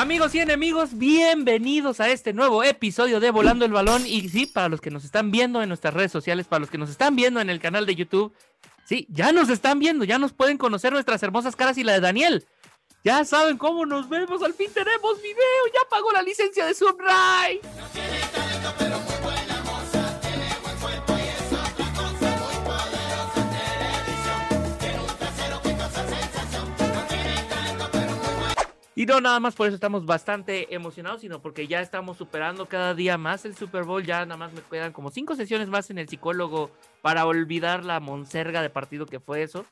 Amigos y enemigos, bienvenidos a este nuevo episodio de Volando el Balón. Y sí, para los que nos están viendo en nuestras redes sociales, para los que nos están viendo en el canal de YouTube, sí, ya nos están viendo, ya nos pueden conocer nuestras hermosas caras y la de Daniel. Ya saben cómo nos vemos, al fin tenemos video, ya pagó la licencia de Sunrise. Y no nada más por eso estamos bastante emocionados, sino porque ya estamos superando cada día más el Super Bowl. Ya nada más me quedan como cinco sesiones más en el psicólogo para olvidar la monserga de partido que fue eso.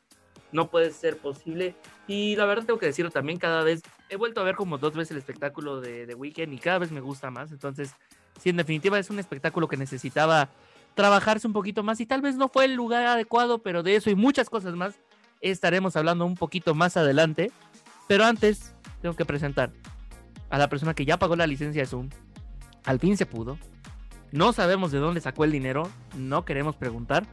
No puede ser posible. Y la verdad tengo que decirlo también, cada vez he vuelto a ver como dos veces el espectáculo de, de Weekend y cada vez me gusta más. Entonces, sí, en definitiva es un espectáculo que necesitaba trabajarse un poquito más y tal vez no fue el lugar adecuado, pero de eso y muchas cosas más estaremos hablando un poquito más adelante. Pero antes, tengo que presentar a la persona que ya pagó la licencia de Zoom. Al fin se pudo. No sabemos de dónde sacó el dinero, no queremos preguntar.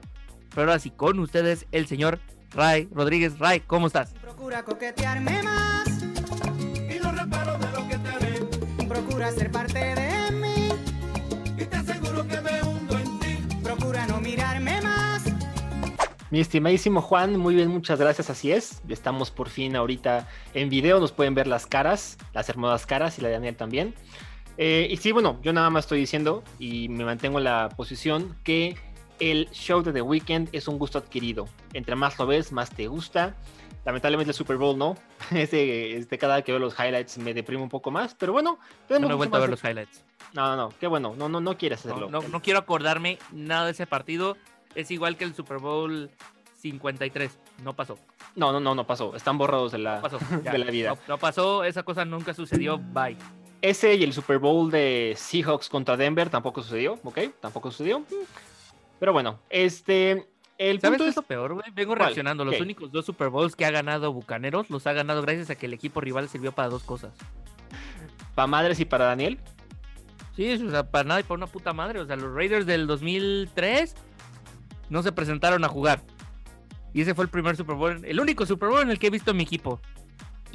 Pero ahora sí, con ustedes, el señor Ray Rodríguez. Ray, ¿cómo estás? Procura coquetearme más. Y no reparo de lo que te haré. Procura ser parte de Mi estimadísimo Juan, muy bien, muchas gracias, así es. Estamos por fin ahorita en video, nos pueden ver las caras, las hermosas caras y la de Daniel también. Eh, y sí, bueno, yo nada más estoy diciendo y me mantengo en la posición que el show de The Weeknd es un gusto adquirido. Entre más lo ves, más te gusta. Lamentablemente el Super Bowl no. Este, este, cada vez que veo los highlights me deprime un poco más. Pero bueno, No, tenemos no he mucho vuelto a ver más los highlights. No, no, no, qué bueno. No, no, no quieres hacerlo. No, no, no quiero acordarme nada de ese partido. Es igual que el Super Bowl 53. No pasó. no, no, no, no pasó. Están borrados de la, No pasó. ya. de la vida. No, no pasó. Esa cosa nunca sucedió. Bye. Ese y el Super Bowl de Seahawks contra Denver tampoco sucedió, ¿ok? Tampoco sucedió. Pero bueno, este. El ¿Sabes punto qué es. lo peor, güey? Vengo ¿Cuál? reaccionando. Los únicos dos Super Bowls que ha ganado Bucaneros los ha ganado gracias a que el equipo rival sirvió para dos cosas. Para madres y para Daniel. Sí, o sea, para nada y para una puta madre. O sea, los Raiders del 2003 no se presentaron a jugar. Y ese fue el primer Super Bowl, el único Super Bowl en el que he visto a mi equipo.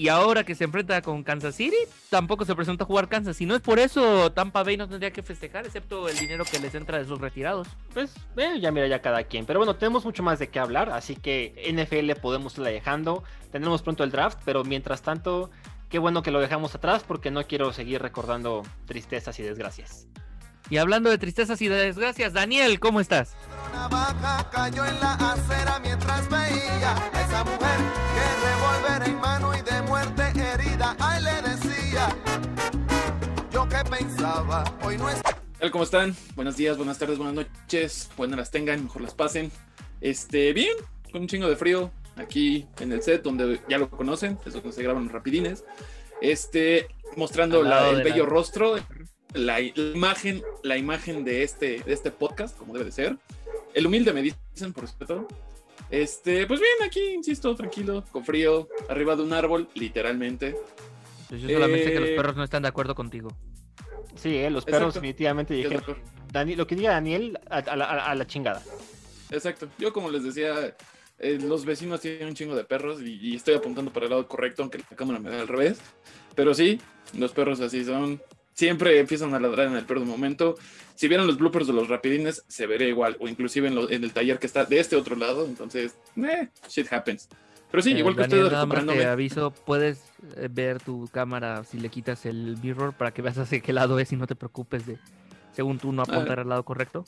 Y ahora que se enfrenta con Kansas City, tampoco se presenta a jugar Kansas. Si no es por eso, Tampa Bay no tendría que festejar, excepto el dinero que les entra de sus retirados. Pues eh, ya mira, ya cada quien. Pero bueno, tenemos mucho más de qué hablar. Así que NFL podemos irla dejando. Tenemos pronto el draft. Pero mientras tanto, qué bueno que lo dejamos atrás. Porque no quiero seguir recordando tristezas y desgracias. Y hablando de tristezas y de desgracias, Daniel, ¿cómo estás? Una vaca cayó en la acera mientras veía a esa mujer que revólver en mano y de muerte herida. Ay, le decía, yo que pensaba, hoy no es. ¿Qué tal? ¿Cómo están? Buenos días, buenas tardes, buenas noches. Buenas las tengan, mejor las pasen. Este, bien, con un chingo de frío aquí en el set donde ya lo conocen, es donde se graban rapidines. Este, mostrando la- el bello rostro, la, la imagen, la imagen de este, de este podcast, como debe de ser. El humilde me dicen, por respeto. Este, pues bien, aquí, insisto, tranquilo, con frío, arriba de un árbol, literalmente. Yo solamente sé que los Eh, perros no están de acuerdo contigo. Sí, eh, los perros Exacto. definitivamente ¿Qué es dijeron. Dani- lo que diga Daniel a, a la, a la chingada. Exacto. Yo como les decía, eh, los vecinos tienen un chingo de perros y, y estoy apuntando para el lado correcto, aunque la cámara me da al revés. Pero sí, los perros así son. Siempre empiezan a ladrar en el peor momento. Si vieron los bloopers de los rapidines, se vería igual. O inclusive en, lo- en el taller que está de este otro lado. Entonces, eh, shit happens. Pero sí, Eh, igual que Daniel, ustedes nada más te aviso, puedes eh, ver tu cámara si le quitas el mirror para que veas hacia qué lado es y no te preocupes de, según tú, no apuntar al lado correcto.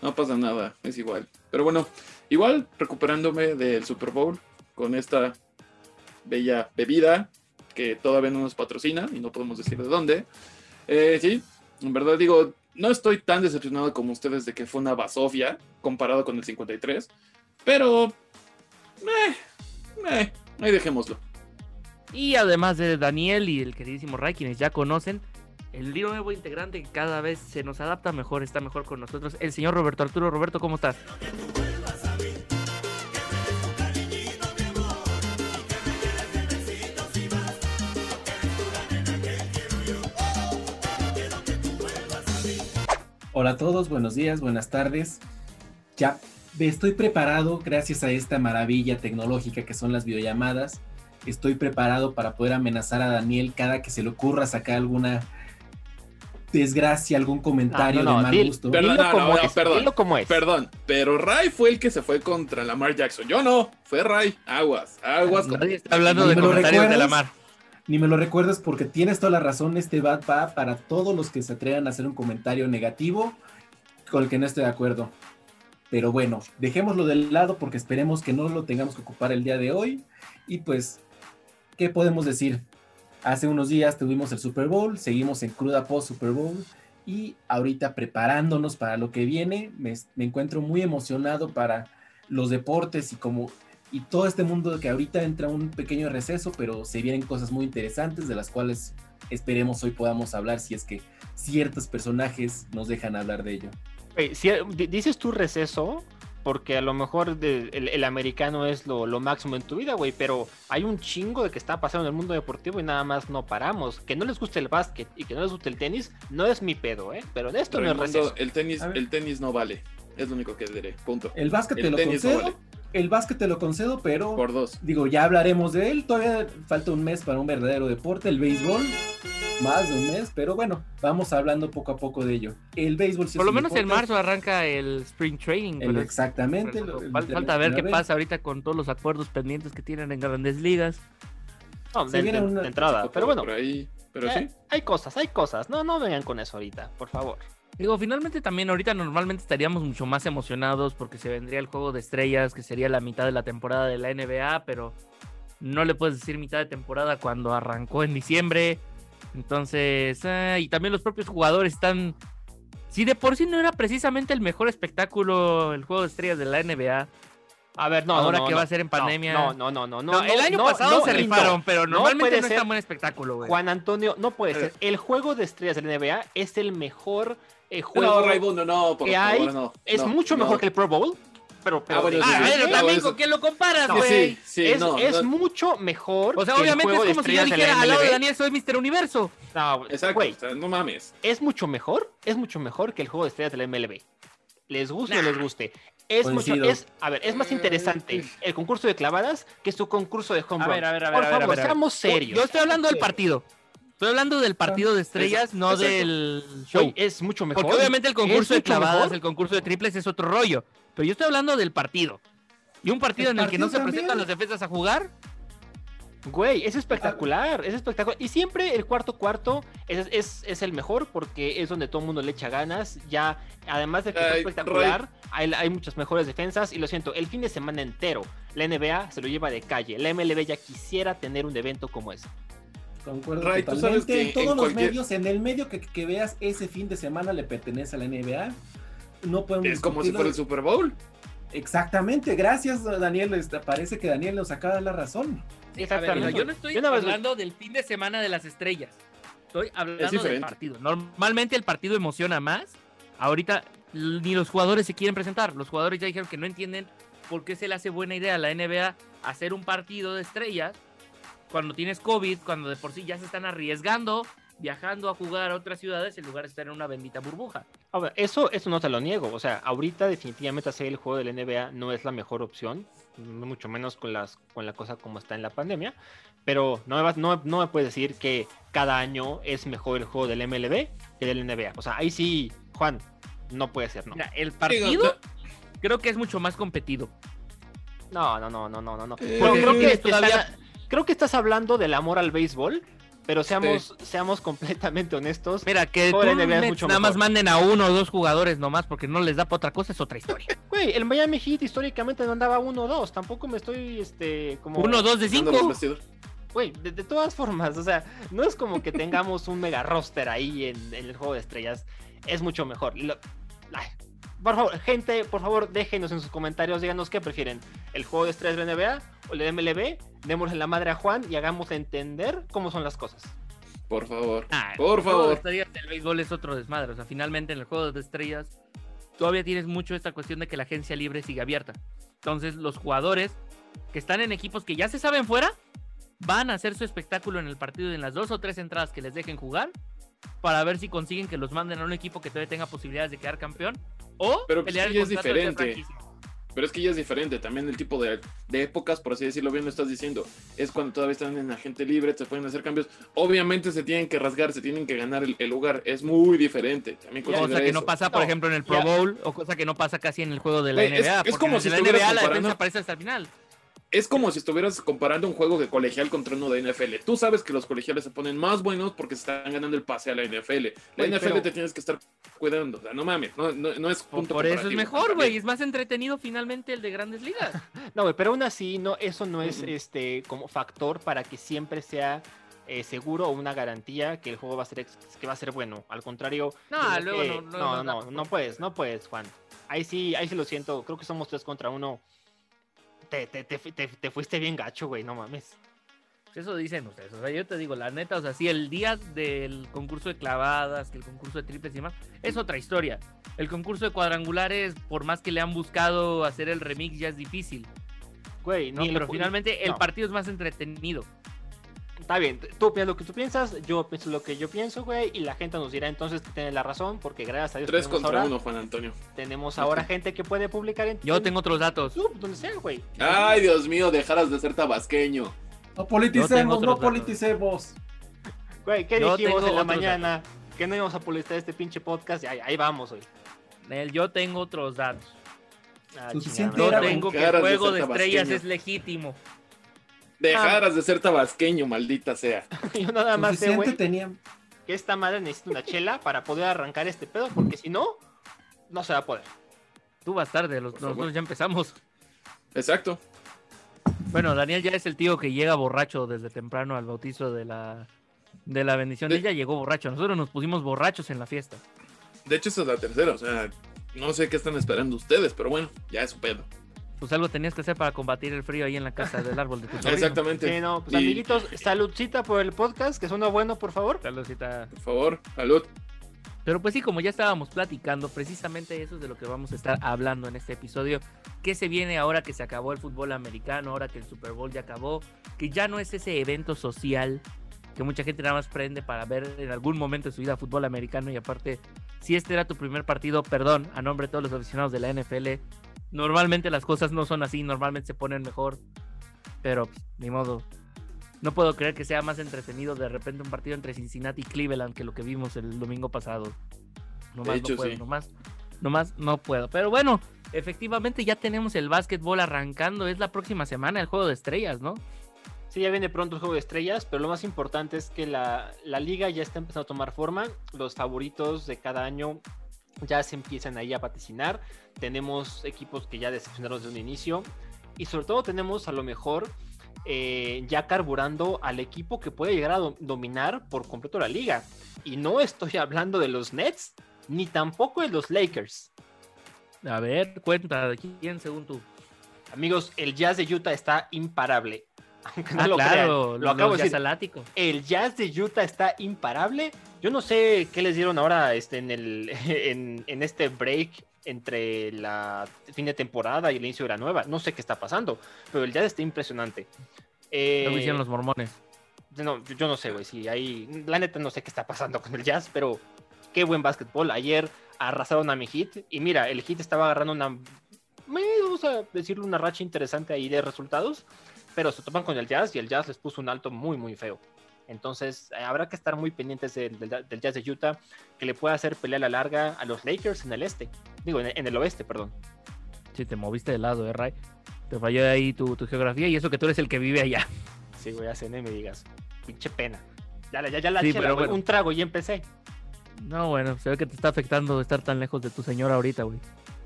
No pasa nada, es igual. Pero bueno, igual recuperándome del Super Bowl con esta bella bebida que todavía no nos patrocina y no podemos decir de dónde. Eh, sí, en verdad digo, no estoy tan decepcionado como ustedes de que fue una basofia comparado con el 53, pero... Eh, eh, ahí dejémoslo. Y además de Daniel y el queridísimo Ray, quienes ya conocen, el nuevo integrante que cada vez se nos adapta mejor, está mejor con nosotros, el señor Roberto Arturo. Roberto, ¿cómo estás? Hola a todos, buenos días, buenas tardes. Ya estoy preparado gracias a esta maravilla tecnológica que son las videollamadas. estoy preparado para poder amenazar a Daniel cada que se le ocurra sacar alguna desgracia, algún comentario No, no, no, de mal dil- gusto. Perdón, Dilo no, como no, es, perdón, dilo como es. Perdón, pero Ray fue el que se fue contra Lamar Jackson. Yo no, fue Ray. Aguas, aguas. con- Nadie está hablando ¿Me de comentarios de la recuerdas? mar. Ni me lo recuerdes porque tienes toda la razón, este bat va para todos los que se atrevan a hacer un comentario negativo con el que no esté de acuerdo. Pero bueno, dejémoslo de lado porque esperemos que no lo tengamos que ocupar el día de hoy. Y pues, ¿qué podemos decir? Hace unos días tuvimos el Super Bowl, seguimos en cruda post Super Bowl y ahorita preparándonos para lo que viene, me, me encuentro muy emocionado para los deportes y como y todo este mundo que ahorita entra un pequeño receso, pero se vienen cosas muy interesantes de las cuales esperemos hoy podamos hablar si es que ciertos personajes nos dejan hablar de ello. Si- dices tú receso, porque a lo mejor de- el, el americano es lo, lo máximo en tu vida, güey, pero hay un chingo de que está pasando en el mundo deportivo y nada más no paramos. Que no les guste el básquet y que no les guste el tenis, no es mi pedo, ¿eh? Pero de esto no es Raimundo, receso. el tenis, el tenis no vale. Es lo único que diré. Punto. El básquet El te lo tenis no concedo, vale. El básquet te lo concedo, pero Por dos. digo, ya hablaremos de él, todavía falta un mes para un verdadero deporte, el béisbol, más de un mes, pero bueno, vamos hablando poco a poco de ello. El béisbol sí Por lo menos en marzo arranca el Spring Training. el- exactamente. pero el- falta ver qué vez. pasa ahorita con todos los acuerdos pendientes que tienen en grandes ligas. No, se de, viene de- una- de entrada. Pero bueno, Por ahí. Pero eh, sí. hay cosas, hay cosas. No, no vengan con eso ahorita, por favor. Digo, finalmente también ahorita normalmente estaríamos mucho más emocionados porque se vendría el juego de estrellas, que sería la mitad de la temporada de la NBA, pero no le puedes decir mitad de temporada cuando arrancó en diciembre. Entonces, ah, y también los propios jugadores están... Si de por sí no era precisamente el mejor espectáculo el juego de estrellas de la NBA, A ver, no, Ahora no, no, que va a ser en pandemia. No, no, no, no. no, el año pasado se rifaron, pero No normalmente no, es tan buen espectáculo, güey. Juan Antonio, no puede Eh. ser. El juego de estrellas de la NBA es el mejor eh, juego. No, Raimundo, no, por que favor, hay no. es no, mucho no. mejor que el Pro Bowl. Pero, pero Ah, bueno, Ah, sí. también con quién lo comparas, güey. sí, sí, es no, es no. mucho mejor. O sea, que el obviamente juego es como si yo dijera al lado de. Daniel soy Mr. Universo. No, Exacto, sea, no mames. es mucho mejor, es mucho mejor que el juego de estrellas de la MLB. Les guste o les guste. Es mucho, es, a ver, es más interesante el concurso de clavadas que su concurso de home A run. ver, a ver, a ver, Por a ver, a favor, ver, a ver. seamos serios. Yo estoy hablando del partido. Estoy hablando del partido de estrellas, no del show. Es mucho mejor. Porque obviamente el concurso Es de clavadas, mejor. el concurso de triples es otro rollo. Pero yo estoy hablando del partido. Y un partido El en el que no se presentan las defensas a jugar. Güey, es espectacular, es espectacular. Y siempre el cuarto cuarto es, es, es el mejor porque es donde todo el mundo le echa ganas. Ya, además de que es Ay, espectacular, hay, hay muchas mejores defensas. Y lo siento, el fin de semana entero, la NBA se lo lleva de calle. La MLB ya quisiera tener un evento como ese. Concuerdo Ray, tú totalmente. sabes que en todos en los cualquier- medios, en el medio que, que veas ese fin de semana le pertenece a la NBA. No podemos Es como si fuera el Super Bowl. Exactamente, gracias Daniel. Este, Parece que Daniel nos acaba de dar la razón. Sí, a ver, Exactamente. yo no estoy Yo hablando del fin de semana de las estrellas. Estoy hablando del partido. Normalmente el partido emociona más. Ahorita ni los jugadores se quieren presentar. Los jugadores ya dijeron que no entienden por qué se le hace buena idea a la NBA hacer un partido de estrellas cuando tienes COVID, cuando de por sí ya se están arriesgando, viajando a jugar a otras ciudades en lugar de estar en una bendita burbuja. Eso, eso no te lo niego. O sea, ahorita definitivamente hacer el juego de la NBA no es la mejor opción. Mucho menos con, las, con la cosa como está en la pandemia. Pero no me, vas- no, no me puedes decir que cada año es mejor el juego del MLB que del NBA. O sea, ahí sí, Juan, no puede ser, ¿no? Mira, el Digo, partido creo que es mucho más competido. No, no, no, no, no, no. no. Eh, creo que, todavía- están- creo que estás hablando del amor al béisbol, pero seamos, seamos completamente honestos. Mira, que Juego de tú NBA es Mets mucho nada más manden a uno o dos jugadores nomás porque no les da para otra cosa es otra historia. Güey, el Miami Heat históricamente no andaba 1-2. Tampoco me estoy, este, como... Uno, dos de cinco. Güey, de, de todas formas, o sea, no es como que tengamos un mega roster ahí en, en el juego de estrellas. Es mucho mejor. Lo- ay, por favor, gente, por favor, déjenos en sus comentarios, díganos qué prefieren. ¿El juego de estrellas de la NBA o el de MLB? Démosle la madre a Juan y hagamos entender cómo son las cosas. Por favor. Ah, Por el juego de favor. estrellas del béisbol es otro desmadre. O sea, finalmente en el juego de estrellas todavía tienes mucho esta cuestión de que la agencia libre sigue abierta. Entonces, los jugadores que están en equipos que ya se saben fuera van a hacer su espectáculo en el partido en las dos o tres entradas que les dejen jugar para ver si consiguen que los manden a un equipo que todavía tenga posibilidades de quedar campeón o Pero pues pelear sí el es diferente. pero es que ya es diferente. También el tipo de, de épocas, por así decirlo, bien lo estás diciendo, es cuando todavía están en agente libre, se pueden hacer cambios. Obviamente se tienen que rasgar, se tienen que ganar el, el lugar. Es muy diferente. También Cosa que no pasa, por No, ejemplo, en el Pro ya. Bowl o cosa que no pasa casi en el juego de la es- NBA. es como en si la NBA la defensa aparece hasta el final. Es como si estuvieras comparando un juego de colegial contra uno de NFL. Tú sabes que los colegiales se ponen más buenos porque se están ganando el pase a la NFL. La Güey, NFL pero- te tienes que estar cuidando. O sea, no mames, no, no, no es Por, punto por eso es mejor, güey. Es más entretenido finalmente el de grandes ligas. No, güey, pero aún así, no, eso no es este como factor para que siempre sea eh, seguro o una garantía que el juego va a ser ex- que va a ser bueno. Al contrario, No, luego no- luego no, no no puedes, no puedes, Juan. Ahí sí, ahí sí lo siento. Creo que somos tres contra uno. Te, te, te, te- te fuiste bien gacho, güey, no mames. Pues Eso dicen ustedes. O sea, yo te digo, la neta, o sea, sí, el día del concurso de clavadas, que el concurso de triples y demás, es otra historia. El concurso de cuadrangulares, por más que le han buscado hacer el remix, ya es difícil. Güey, ¿no? ni Pero finalmente el partido es más entretenido. Está bien, tú piensas lo que tú piensas, yo pienso lo que yo pienso, güey, y la gente nos dirá entonces que tiene la razón, porque gracias a Dios Tres tenemos contra ahora, uno, Juan Antonio. tenemos ahora gente que puede publicar en Yo en tengo otros datos. YouTube, donde sea, güey. Ay, Dios mío, dejaras de ser tabasqueño. No politicemos, no politicemos. Güey, ¿qué Yo dijimos en la mañana? Que no íbamos a publicar este pinche podcast y ahí, ahí vamos, güey. Nel, yo tengo otros datos. Ah, Suficiente Yo tengo que el juego de estrellas es legítimo. Dejaras de ser tabasqueño, maldita sea. Yo nada más sé, güey, tenían. que esta madre necesita una chela para poder arrancar este pedo, porque si no, no se va a poder. Tú vas tarde, los, nosotros ya empezamos. Exacto. Bueno, Daniel ya es el tío que llega borracho desde temprano al bautizo de la, de la bendición. Él ya llegó borracho. Nosotros nos pusimos borrachos en la fiesta. De hecho, esa es la tercera. O sea, no sé qué están esperando ustedes, pero bueno, ya es su pedo. Pues algo tenías que hacer para combatir el frío ahí en la casa del árbol de tu sobrino. Exactamente. Sí, no, pues Y- amiguitos, saludcita por el podcast, que suena bueno, por favor. Saludcita. Por favor, salud. Pero pues sí, como ya estábamos platicando, precisamente eso es de lo que vamos a estar hablando en este episodio. ¿Qué se viene ahora que se acabó el fútbol americano, ahora que el Super Bowl ya acabó? Que ya no es ese evento social que mucha gente nada más prende para ver en algún momento de su vida fútbol americano. Y aparte, si este era tu primer partido, perdón, a nombre de todos los aficionados de la NFL, normalmente las cosas no son así, normalmente se ponen mejor. Pero, pues, ni modo. No puedo creer que sea más entretenido de repente un partido entre Cincinnati y Cleveland que lo que vimos el domingo pasado. Nomás hecho, no puedo, sí. nomás, nomás no puedo. Pero bueno, efectivamente ya tenemos el básquetbol arrancando. Es la próxima semana el juego de estrellas, ¿no? Sí, ya viene pronto el juego de estrellas, pero lo más importante es que la, la liga ya está empezando a tomar forma. Los favoritos de cada año ya se empiezan ahí a vaticinar. Tenemos equipos que ya decepcionaron desde un inicio. Y sobre todo tenemos a lo mejor eh, ya carburando al equipo que puede llegar a do- dominar por completo la liga. Y no estoy hablando de los Nets, ni tampoco de los Lakers. A ver, cuenta, ¿quién según tú? Amigos, el Jazz de Utah está imparable. Aunque no ah, lo claro, crean, lo acabo de decir. El Jazz de Utah está imparable. Yo no sé qué les dieron ahora este, en, el, en, en este break entre la fin de temporada y el inicio de la nueva. No sé qué está pasando, pero el Jazz está impresionante. Eh, Lo hicieron los mormones. no, yo, no sé, güey. Si hay, la neta no sé qué está pasando con el Jazz, pero qué buen básquetbol. Ayer arrasaron a mi hit y mira, el hit estaba agarrando una, vamos a decirle una racha interesante ahí de resultados, pero se topan con el Jazz y el Jazz les puso un alto muy, muy feo. Entonces eh, habrá que estar muy pendientes del, del- del Jazz de Utah, que le pueda hacer pelea a la larga a los Lakers en el este. Digo, en, en el oeste, perdón. Sí, te moviste de lado, ¿eh, Ray? Te falló ahí tu, tu geografía y eso que tú eres el que vive allá. Sí, güey, hacen me digas. Pinche pena. Ya, ya, ya la Sí, chela, pero güey, bueno. un trago y empecé. No, bueno, se ve que te está afectando estar tan lejos de tu señora ahorita, güey.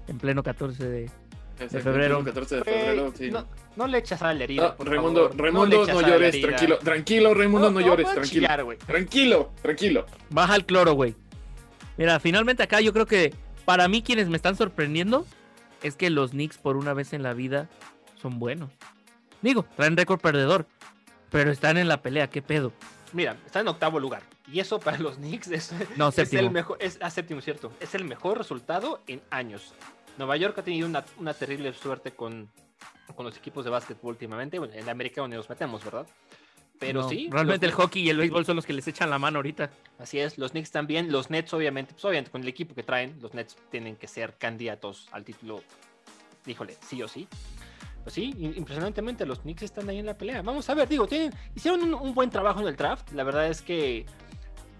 En pleno 14 de... Exacto, febrero. el 14 de febrero, sí. no, no le echas a la herida. No, Raimundo. Raimundo, no, llores, tranquilo, tranquilo, Raimundo, no, llores, tranquilo. chillar. Tranquilo, tranquilo. Baja el cloro, güey. Mira, finalmente acá yo creo que para mí quienes me están sorprendiendo es que los Knicks por una vez en la vida son buenos. Digo, traen récord perdedor, pero están en la pelea, ¿qué pedo? Mira, está en octavo lugar. Y eso para los Knicks es, No, es el mejor. Es ah, séptimo, cierto. Es el mejor resultado en años. Nueva York ha tenido una, una terrible suerte con, con los equipos de básquetbol últimamente. Bueno, en América donde nos metemos, ¿verdad? Pero No, sí. Realmente el hockey y el béisbol son los que les echan la mano ahorita. Así es, los Knicks también. Los Nets, obviamente, pues obviamente con el equipo que traen, los Nets tienen que ser candidatos al título híjole, sí o sí. Pues sí, im- impresionantemente los Knicks están ahí en la pelea. Vamos a ver, digo, tienen, hicieron un, un buen trabajo en el draft. La verdad es que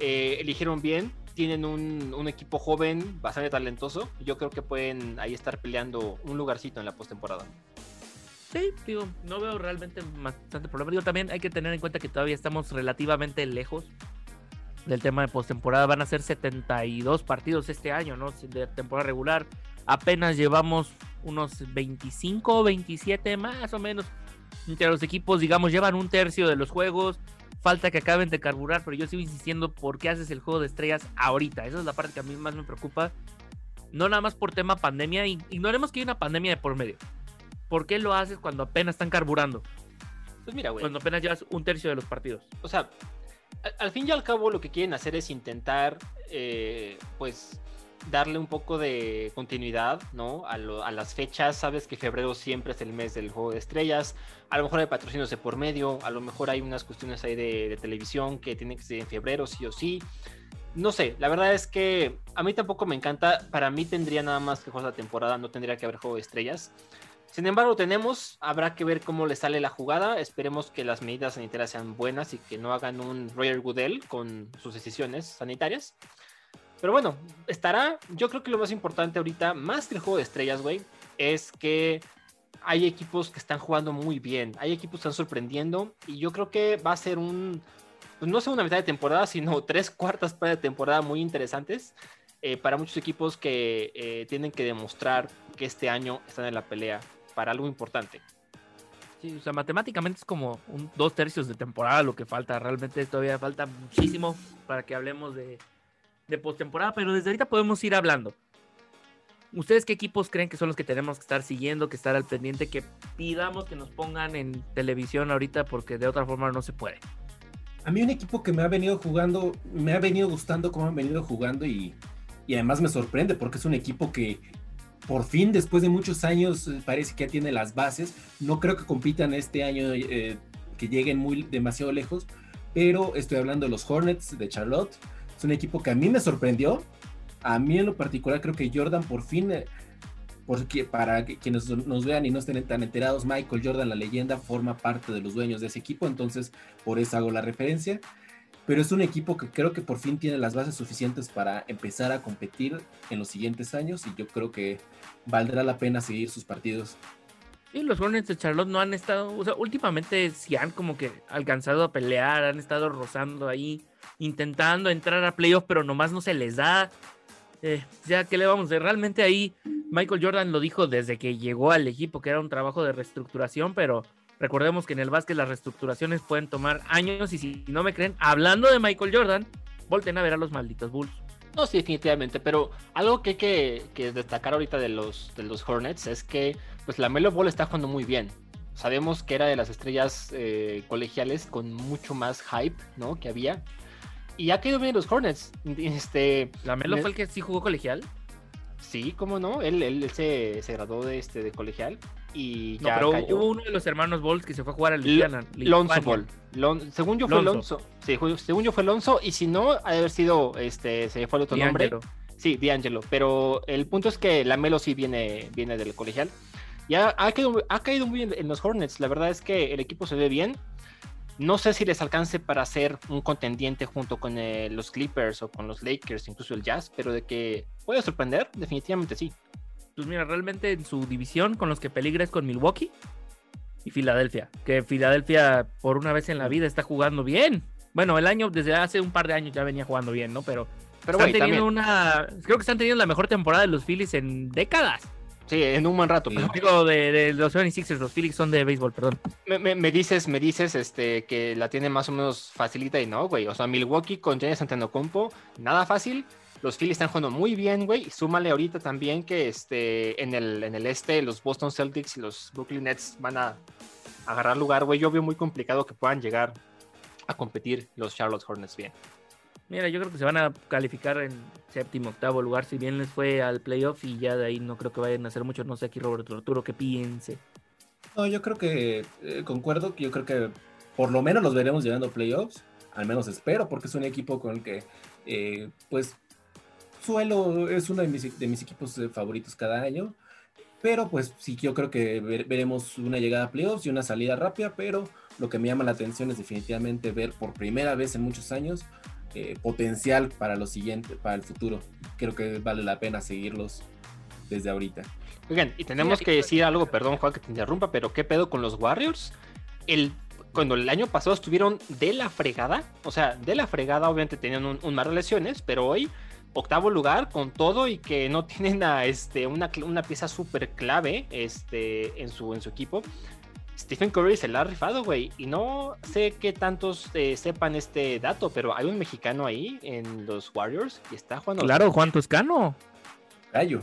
eh, eligieron bien. Tienen un, un equipo joven, bastante talentoso. Yo creo que pueden ahí estar peleando un lugarcito en la postemporada. Sí, digo, no veo realmente bastante problema. Digo, también hay que tener en cuenta que todavía estamos relativamente lejos del tema de postemporada. Van a ser 72 partidos este año, ¿no? De temporada regular. Apenas llevamos unos 25 o 27 más o menos. Entre los equipos, digamos, llevan un tercio de los juegos. Falta que acaben de carburar, pero yo sigo insistiendo por qué haces el juego de estrellas ahorita. Esa es la parte que a mí más me preocupa. No nada más por tema pandemia. Ignoremos que hay una pandemia de por medio. ¿Por qué lo haces cuando apenas están carburando? Pues mira, güey. Cuando apenas llevas un tercio de los partidos. o sea, al, al fin y al cabo lo que quieren hacer es intentar, eh, pues, darle un poco de continuidad, ¿no? A, las fechas, sabes que febrero siempre es el mes del juego de estrellas, a lo mejor hay patrocinios de por medio, a lo mejor hay unas cuestiones ahí de, de televisión que tienen que ser en febrero, sí o sí. No sé, la verdad es que a mí tampoco me encanta, para mí tendría nada más que jugar la temporada, no tendría que haber juego de estrellas. Sin embargo, tenemos, habrá que ver cómo le sale la jugada. Esperemos que las medidas sanitarias sean buenas y que no hagan un Roger Goodell con sus decisiones sanitarias. Pero bueno, estará. Yo creo que lo más importante ahorita, más que el juego de estrellas, güey, es que hay equipos que están jugando muy bien. Hay equipos que están sorprendiendo. Y yo creo que va a ser un. Pues no sea una mitad de temporada, sino tres cuartas de temporada muy interesantes. eh, para muchos equipos que eh, tienen que demostrar que este año están en la pelea para algo importante. Sí, o sea, matemáticamente es como un dos tercios de temporada lo que falta. Realmente todavía falta muchísimo para que hablemos de, de postemporada, pero desde ahorita podemos ir hablando. ¿Ustedes qué equipos creen que son los que tenemos que estar siguiendo, que estar al pendiente, que pidamos que nos pongan en televisión ahorita porque de otra forma no se puede? A mí un equipo que me ha venido jugando, me ha venido gustando cómo han venido jugando y, y además me sorprende porque es un equipo que por fin, después de muchos años, eh, parece que ya tiene las bases. No creo que compitan este año, eh, que lleguen muy demasiado lejos, pero estoy hablando de los Hornets de Charlotte. Es un equipo que a mí me sorprendió. A mí en lo particular creo que Jordan por fin, eh, porque para quienes nos vean y no estén tan enterados, Michael Jordan, la leyenda, forma parte de los dueños de ese equipo, entonces por eso hago la referencia. Pero es un equipo que creo que por fin tiene las bases suficientes para empezar a competir en los siguientes años y yo creo que valdrá la pena seguir sus partidos. Sí, los Hornets de Charlotte no han estado, o sea, últimamente sí han como que alcanzado a pelear, han estado rozando ahí, intentando entrar a playoff, pero nomás no se les da. Eh, ya, ¿qué le vamos a hacer? Realmente ahí Michael Jordan lo dijo desde que llegó al equipo, que era un trabajo de reestructuración, pero recordemos que en el básquet las reestructuraciones pueden tomar años y si no me creen, hablando de Michael Jordan, volten a ver a los malditos Bulls. No, sí, definitivamente, pero algo que hay que, que destacar ahorita de los, de los Hornets es que pues la Melo Ball está jugando muy bien. Sabemos que era de las estrellas eh, colegiales con mucho más hype, ¿no? Que había. Y ha caído bien los Hornets. Este, ¿La Melo Me- fue el que sí jugó colegial? sí, cómo no, él, él, él se, se graduó de, este, de colegial y No, ya pero cayó. hubo uno de los hermanos Bulls que se fue a jugar a Lo- Lituania. Lonzo Ball. Lon- según yo fue Lonzo. Lonzo. Sí, según yo fue Lonzo. Y si no, ha de haber sido, este, se fue el otro nombre. Sí, D'Angelo. Pero el punto es que la Melo sí viene, viene del colegial. Ya ha caído, ha caído muy bien en los Hornets. La verdad es que el equipo se ve bien. No sé si les alcance para ser un contendiente junto con eh, los Clippers o con los Lakers, incluso el Jazz, pero de que puede sorprender, definitivamente sí. Pues mira, realmente en su división con los que peligra es con Milwaukee y Filadelfia. Que Filadelfia por una vez en la vida está jugando bien. Bueno, el año, desde hace un par de años ya venía jugando bien, ¿no? Pero, Pero están güey, teniendo también, una. Creo que están teniendo la mejor temporada de los Phillies en décadas. Sí, en un buen rato. Sí. pero Digo, de, de los 76ers, los Phillies son de béisbol, perdón. me, me- me dices, me dices este, que la tiene más o menos facilita y no, güey. O sea, Milwaukee con Giannis Antetokounmpo, nada fácil. Los Phillies están jugando muy bien, güey. Y súmale ahorita también que este, en, el, en el este los Boston Celtics y los Brooklyn Nets van a agarrar lugar, güey. Yo veo muy complicado que puedan llegar a competir los Charlotte Hornets bien. Mira, yo creo que se van a calificar en séptimo, octavo lugar, si bien les fue al playoff y ya de ahí no creo que vayan a hacer mucho. No sé aquí Roberto Arturo qué piense. No, yo creo que eh, concuerdo que yo creo que por lo menos los veremos llegando a playoffs. Al menos espero, porque es un equipo con el que, eh, pues, suelo, es uno de mis, de mis equipos eh, favoritos cada año. Pero pues sí, yo creo que ver- veremos una llegada a playoffs y una salida rápida, pero lo que me llama la atención es definitivamente ver por primera vez en muchos años eh, potencial para lo siguiente, para el futuro. Creo que vale la pena seguirlos desde ahorita. Oigan, y tenemos Sí, que decir algo, perdón Juan que te interrumpa, pero ¿qué pedo con los Warriors? El, cuando el año pasado estuvieron de la fregada, o sea, de la fregada obviamente tenían un, un mar de lesiones, pero hoy octavo lugar con todo y que no tienen a, este, una, una pieza súper clave este, en, su, en su equipo. Stephen Curry se la ha rifado, güey. Y no sé qué tantos eh, sepan este dato, pero hay un mexicano ahí en los Warriors y está jugando. Claro, Juan Toscano. Gallo.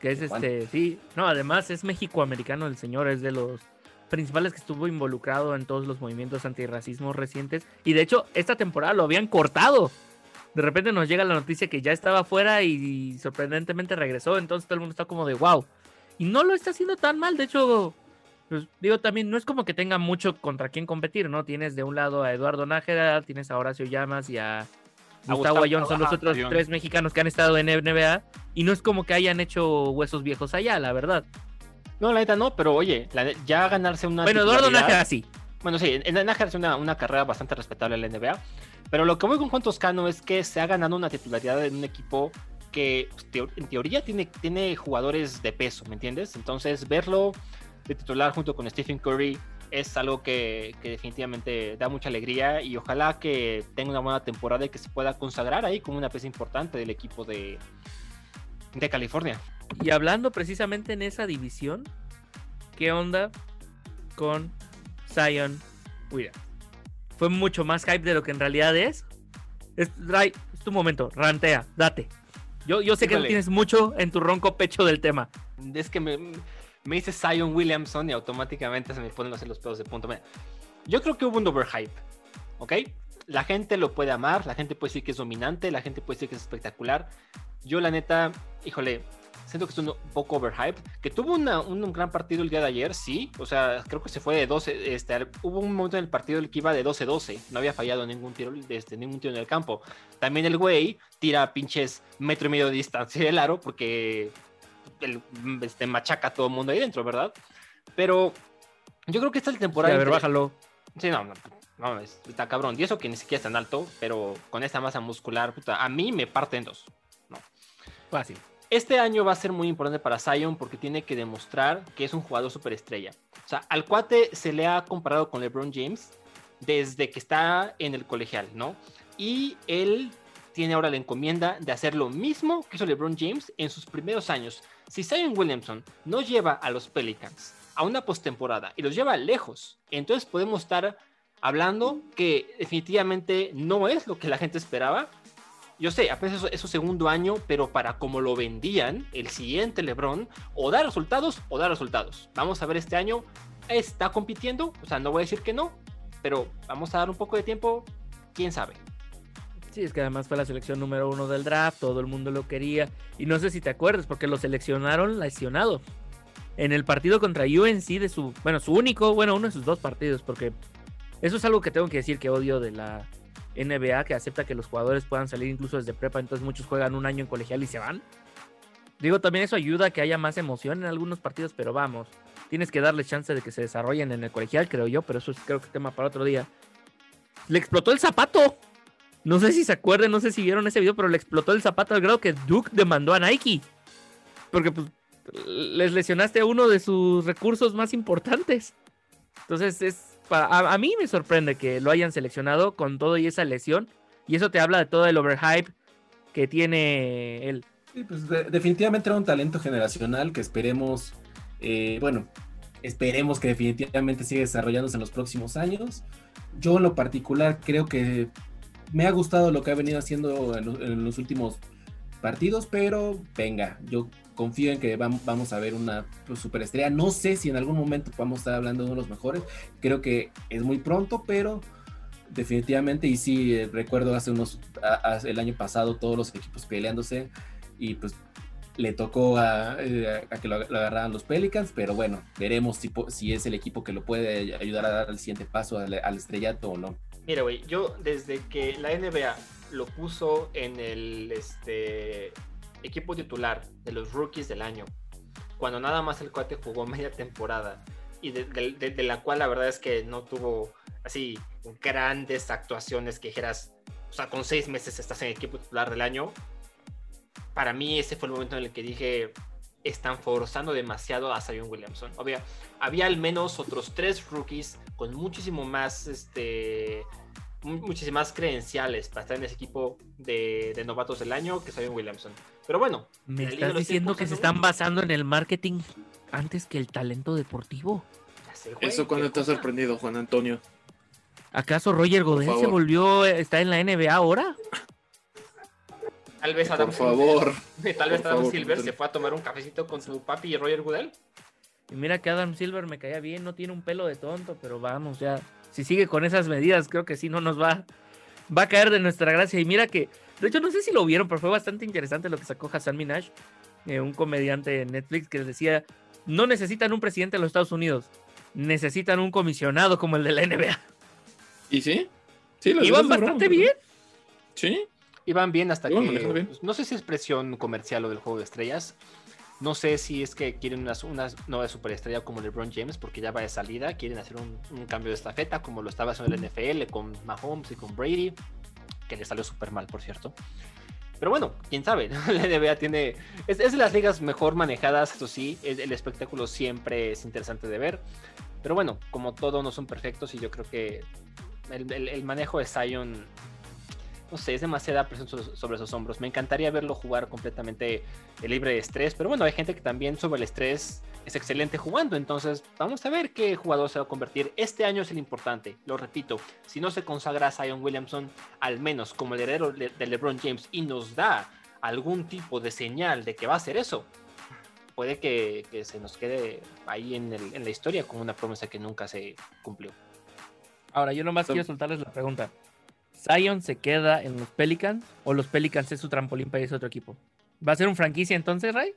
Que es Juan. este, sí. No, además es México-americano el señor, es de los principales que estuvo involucrado en todos los movimientos antirracismo recientes. Y de hecho, esta temporada lo habían cortado. De repente nos llega la noticia que ya estaba fuera y sorprendentemente regresó. Entonces todo el mundo está como de wow. Y no lo está haciendo tan mal. De hecho, pues, digo también, no es como que tenga mucho contra quién competir, ¿no? Tienes de un lado a Eduardo Nájera, tienes a Horacio Llamas y a Gustavo Ayón, son los otros tres mexicanos que han estado en NBA. Y no es como que hayan hecho huesos viejos allá, la verdad. No, la neta no, pero oye, la ya ganarse una. Bueno, Eduardo Nájera sí. Bueno, sí, Nájera es una, una carrera bastante respetable en la NBA. Pero lo que voy con Juan Toscano es que se ha ganado una titularidad en un equipo que pues, en teoría tiene, tiene jugadores de peso, ¿me entiendes? Entonces, verlo de titular junto con Stephen Curry es algo que, que definitivamente da mucha alegría y ojalá que tenga una buena temporada y que se pueda consagrar ahí como una pieza importante del equipo de, de California. Y hablando precisamente en esa división, ¿qué onda con Zion Williams? Fue mucho más hype de lo que en realidad es. Es, Ray, es tu momento, rantea, date. Yo, yo sé que Híjole. tienes mucho en tu ronco pecho del tema. Es que me, me dice Zion Williamson y automáticamente se me ponen los, pedos de punto. Yo creo que hubo un overhype, ¿ok? La gente lo puede amar, la gente puede decir que es dominante, la gente puede decir que es espectacular. Yo la neta, híjole, siento que es un poco overhype. Que tuvo una- un, un gran partido el día de ayer, sí. O sea, creo que se fue de 12. Este, hubo un momento en el partido el que iba de 12-12. No había fallado ningún tiro, este, ningún tiro en el campo. También el güey tira pinches metro y medio de distancia del aro porque el, este, machaca a todo el mundo ahí dentro, ¿verdad? Pero yo creo que esta es la Sí, temporada. a ver, bájalo. Sí, no, no, no, es- está cabrón. Y eso que ni siquiera es tan alto, pero con esta masa muscular, puta, a mí me parte en dos. Fácil. Este año va a ser muy importante para Zion porque tiene que demostrar que es un jugador superestrella. O sea, al cuate se le ha comparado con LeBron James desde que está en el colegial, ¿no? Y él tiene ahora la encomienda de hacer lo mismo que hizo LeBron James en sus primeros años. Si Zion Williamson no lleva a los Pelicans a una postemporada y los lleva lejos, entonces podemos estar hablando que definitivamente no es lo que la gente esperaba. Yo sé, apenas es su segundo año, pero para como lo vendían, el siguiente LeBron, o da resultados o da resultados. Vamos a ver este año, está compitiendo, o sea, no voy a decir que no, pero vamos a dar un poco de tiempo, quién sabe. Sí, es que además fue la selección número uno del draft, todo el mundo lo quería. Y no sé si te acuerdas, porque lo seleccionaron lesionado. En el partido contra UNC de su, bueno, su único, bueno, uno de sus dos partidos, porque eso es algo que tengo que decir que odio de la NBA, que acepta que los jugadores puedan salir incluso desde prepa, entonces muchos juegan un año en colegial y se van. Digo, también eso ayuda a que haya más emoción en algunos partidos, pero vamos, tienes que darles chance de que se desarrollen en el colegial, creo yo, pero eso es creo que tema para otro día. Le explotó el zapato. No sé si se acuerdan, no sé si vieron ese video, pero le explotó el zapato al grado que Duke demandó a Nike. Porque pues les lesionaste a uno de sus recursos más importantes. Entonces es pa- a, mí me sorprende que lo hayan seleccionado con todo y esa lesión. Y eso te habla de todo el overhype que tiene él. Sí, pues de- definitivamente era un talento generacional que esperemos, eh, bueno, esperemos que definitivamente siga desarrollándose en los próximos años. Yo en lo particular creo que me ha gustado lo que ha venido haciendo en, lo- en los últimos partidos, pero venga, yo confío en que vam- vamos a ver una pues, superestrella. No sé si en algún momento vamos a estar hablando de uno de los mejores. Creo que es muy pronto, pero definitivamente, y sí, eh, recuerdo hace unos, el año pasado todos los equipos peleándose y pues le tocó a, eh, que lo, agarraran los Pelicans, pero bueno, veremos si es el equipo que lo puede ayudar a dar el siguiente paso al, al estrellato o no. Mira, güey, yo desde que la NBA lo puso en el este, equipo titular de los rookies del año, cuando nada más el cuate jugó media temporada y de, de- de- de la cual la verdad es que no tuvo así grandes actuaciones que dijeras, o sea, con seis meses estás en el equipo titular del año. Para mí ese fue el momento en el que dije, están forzando demasiado a Zion Williamson. Obvio, había al menos otros tres rookies con muchísimo más, este, mu- muchísimas credenciales para estar en ese equipo de, de novatos del año que Zion Williamson. Pero bueno, ¿Me estás diciendo que se están basando en el marketing antes que el talento deportivo? Ya sé, güey, Eso cuando estás cosa. sorprendido, Juan Antonio. ¿Acaso Roger Godel se volvió, está en la NBA ahora? Tal vez Adam Por favor. Silver, tal vez Adam favor, Silver se fue a tomar un cafecito con su papi y Roger Goodell. Y mira que Adam Silver me caía bien, no tiene un pelo de tonto, pero vamos, ya. Si sigue con esas medidas, creo que sí no nos va, va a caer de nuestra gracia. Y mira que, de hecho, no sé si lo vieron, pero fue bastante interesante lo que sacó Hassan Minaj, eh, un comediante en Netflix, que decía: No necesitan un presidente de los Estados Unidos, necesitan un comisionado como el de la NBA. ¿Y sí? Sí, las Iban de bastante broma, bien. Sí. Iban bien hasta Iban que. bien. pues, no sé si es presión comercial o del juego de estrellas. No sé si es que quieren una, una nueva superestrella como LeBron James, porque ya va de salida. Quieren hacer un, cambio de estafeta, como lo estaba haciendo el NFL con Mahomes y con Brady, que le salió súper mal, por cierto. Pero bueno, quién sabe. La NBA tiene. Es, de las ligas mejor manejadas, eso sí. El, espectáculo siempre es interesante de ver. Pero bueno, como todo, no son perfectos y yo creo que el, el- el manejo de Zion no sé, es demasiada presión so- sobre sus hombros. Me encantaría verlo jugar completamente libre de estrés, pero bueno, hay gente que también sobre el estrés es excelente jugando, entonces vamos a ver qué jugador se va a convertir. Este año es el importante, lo repito, si no se consagra a Zion Williamson, al menos como el heredero de de LeBron James y nos da algún tipo de señal de que va a hacer eso, puede que, que se nos quede ahí en, el- en la historia como una promesa que nunca se cumplió. Ahora, yo nomás Son- quiero soltarles la pregunta. ¿Zion se queda en los Pelicans o los Pelicans es su trampolín para ese otro equipo? ¿Va a ser un franquicia entonces, Ray?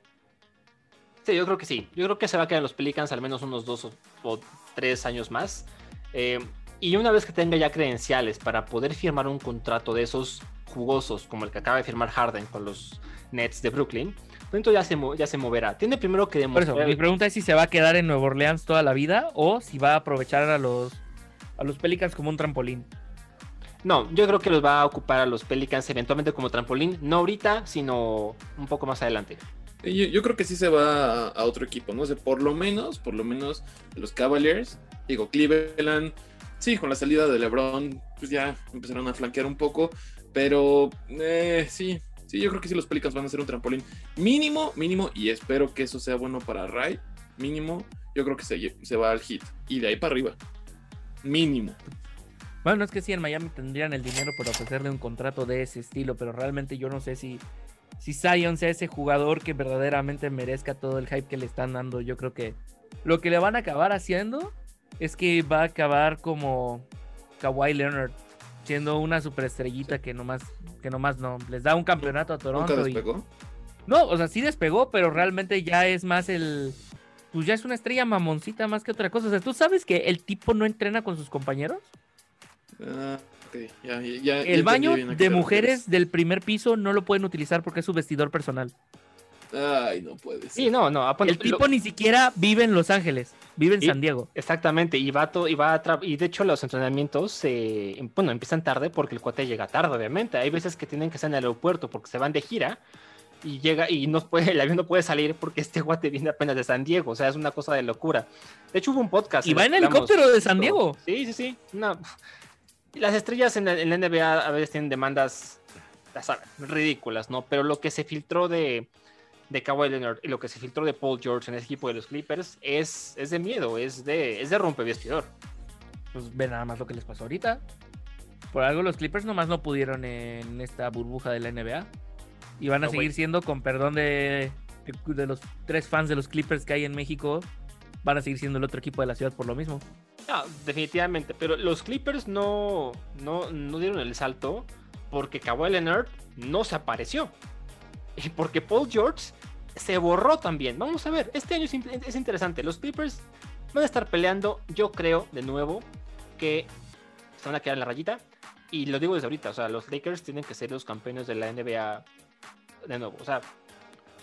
Sí, yo creo que sí. Yo creo que se va a quedar en los Pelicans al menos unos dos o, o tres años más. Eh, y una vez que tenga ya credenciales para poder firmar un contrato de esos jugosos, como el que acaba de firmar Harden con los Nets de Brooklyn, pues entonces ya se, ya se moverá. Tiene primero que Por eso, demostrar. mi pregunta es si se va a quedar en Nueva Orleans toda la vida o si va a aprovechar a los, a los Pelicans como un trampolín. No, yo creo que los va a ocupar a los Pelicans eventualmente como trampolín. No ahorita, sino un poco más adelante. Yo, creo que sí se va a, a otro equipo, no sé, por lo menos, por lo menos los Cavaliers, digo, Cleveland, sí, con la salida de LeBron, pues ya empezaron a flanquear un poco, pero eh, sí, sí, yo creo que sí los Pelicans van a ser un trampolín mínimo, mínimo, y espero que eso sea bueno para Ray, mínimo, yo creo que se, se va al hit, y de ahí para arriba, mínimo. Bueno, es que sí, en Miami tendrían el dinero para ofrecerle un contrato de ese estilo, pero realmente yo no sé si, si Zion sea ese jugador que verdaderamente merezca todo el hype que le están dando. Yo creo que lo que le van a acabar haciendo es que va a acabar como Kawhi Leonard, siendo una superestrellita que nomás, que nomás no. Les da un campeonato a Nunca Toronto. y- despegó. no, o sea, sí despegó, pero realmente ya es más el. Pues ya es una estrella mamoncita más que otra cosa. O sea, ¿tú sabes que el tipo no entrena con sus compañeros? Ah, ok, ya, ya, ya- ya El baño de mujeres del primer piso no lo pueden utilizar porque es su vestidor personal. Ay, no puede ser. Sí, no, no. aparte- El tipo ni siquiera vive en Los Ángeles, vive en Y- San Diego. Exactamente, y va, to- y va a tra- y de hecho los entrenamientos, eh, em- bueno, empiezan tarde porque el cuate llega tarde, obviamente. Hay veces que tienen que estar en el aeropuerto porque se van de gira y llega y no puede, el avión no puede salir porque este cuate viene apenas de San Diego, o sea, es una cosa de locura. De hecho hubo un podcast. Y va en helicóptero de San Diego. Sí, sí, sí. No. Las estrellas en la, en la NBA a veces tienen demandas, ridículas, ¿no? Pero lo que se filtró de, de Kawhi Leonard y lo que se filtró de Paul George en ese equipo de los Clippers es, es de miedo, es de, es de rompevestidor. Pues ve nada más lo que les pasó ahorita. Por algo los Clippers nomás no pudieron en esta burbuja de la NBA. Y van a No, seguir siendo, con perdón de, de, de los tres fans de los Clippers que hay en México, van a seguir siendo el otro equipo de la ciudad por lo mismo. No, definitivamente, pero los Clippers no, no, no dieron el salto porque Kawhi Leonard no se apareció. Y porque Paul George se borró también. Vamos a ver, este año es, in- es interesante. Los Clippers van a estar peleando, yo creo, de nuevo, que se van a quedar en la rayita. Y lo digo desde ahorita, o sea, los Lakers tienen que ser los campeones de la NBA de nuevo. O sea, ¿Tú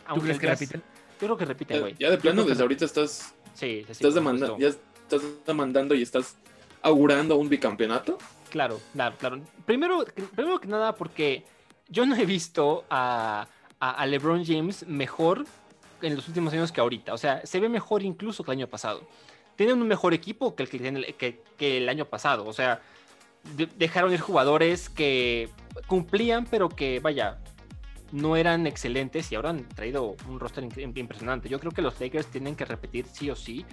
aunque crees el que repiten? Yo creo que repiten, Ya, güey. ya de plano, desde ahorita estás, Sí, sí, sí, estás demandando, ya estás demandando y estás augurando un bicampeonato. Claro, claro, claro. Primero, primero que nada, porque yo no he visto a, a- LeBron James mejor en los últimos años que ahorita. O sea, se ve mejor incluso que el año pasado. Tienen un mejor equipo que el que, que, que el año pasado. O sea, de- dejaron ir jugadores que cumplían, pero que, vaya, no eran excelentes y ahora han traído un roster impresionante. Yo creo que los Lakers tienen que repetir sí o sí.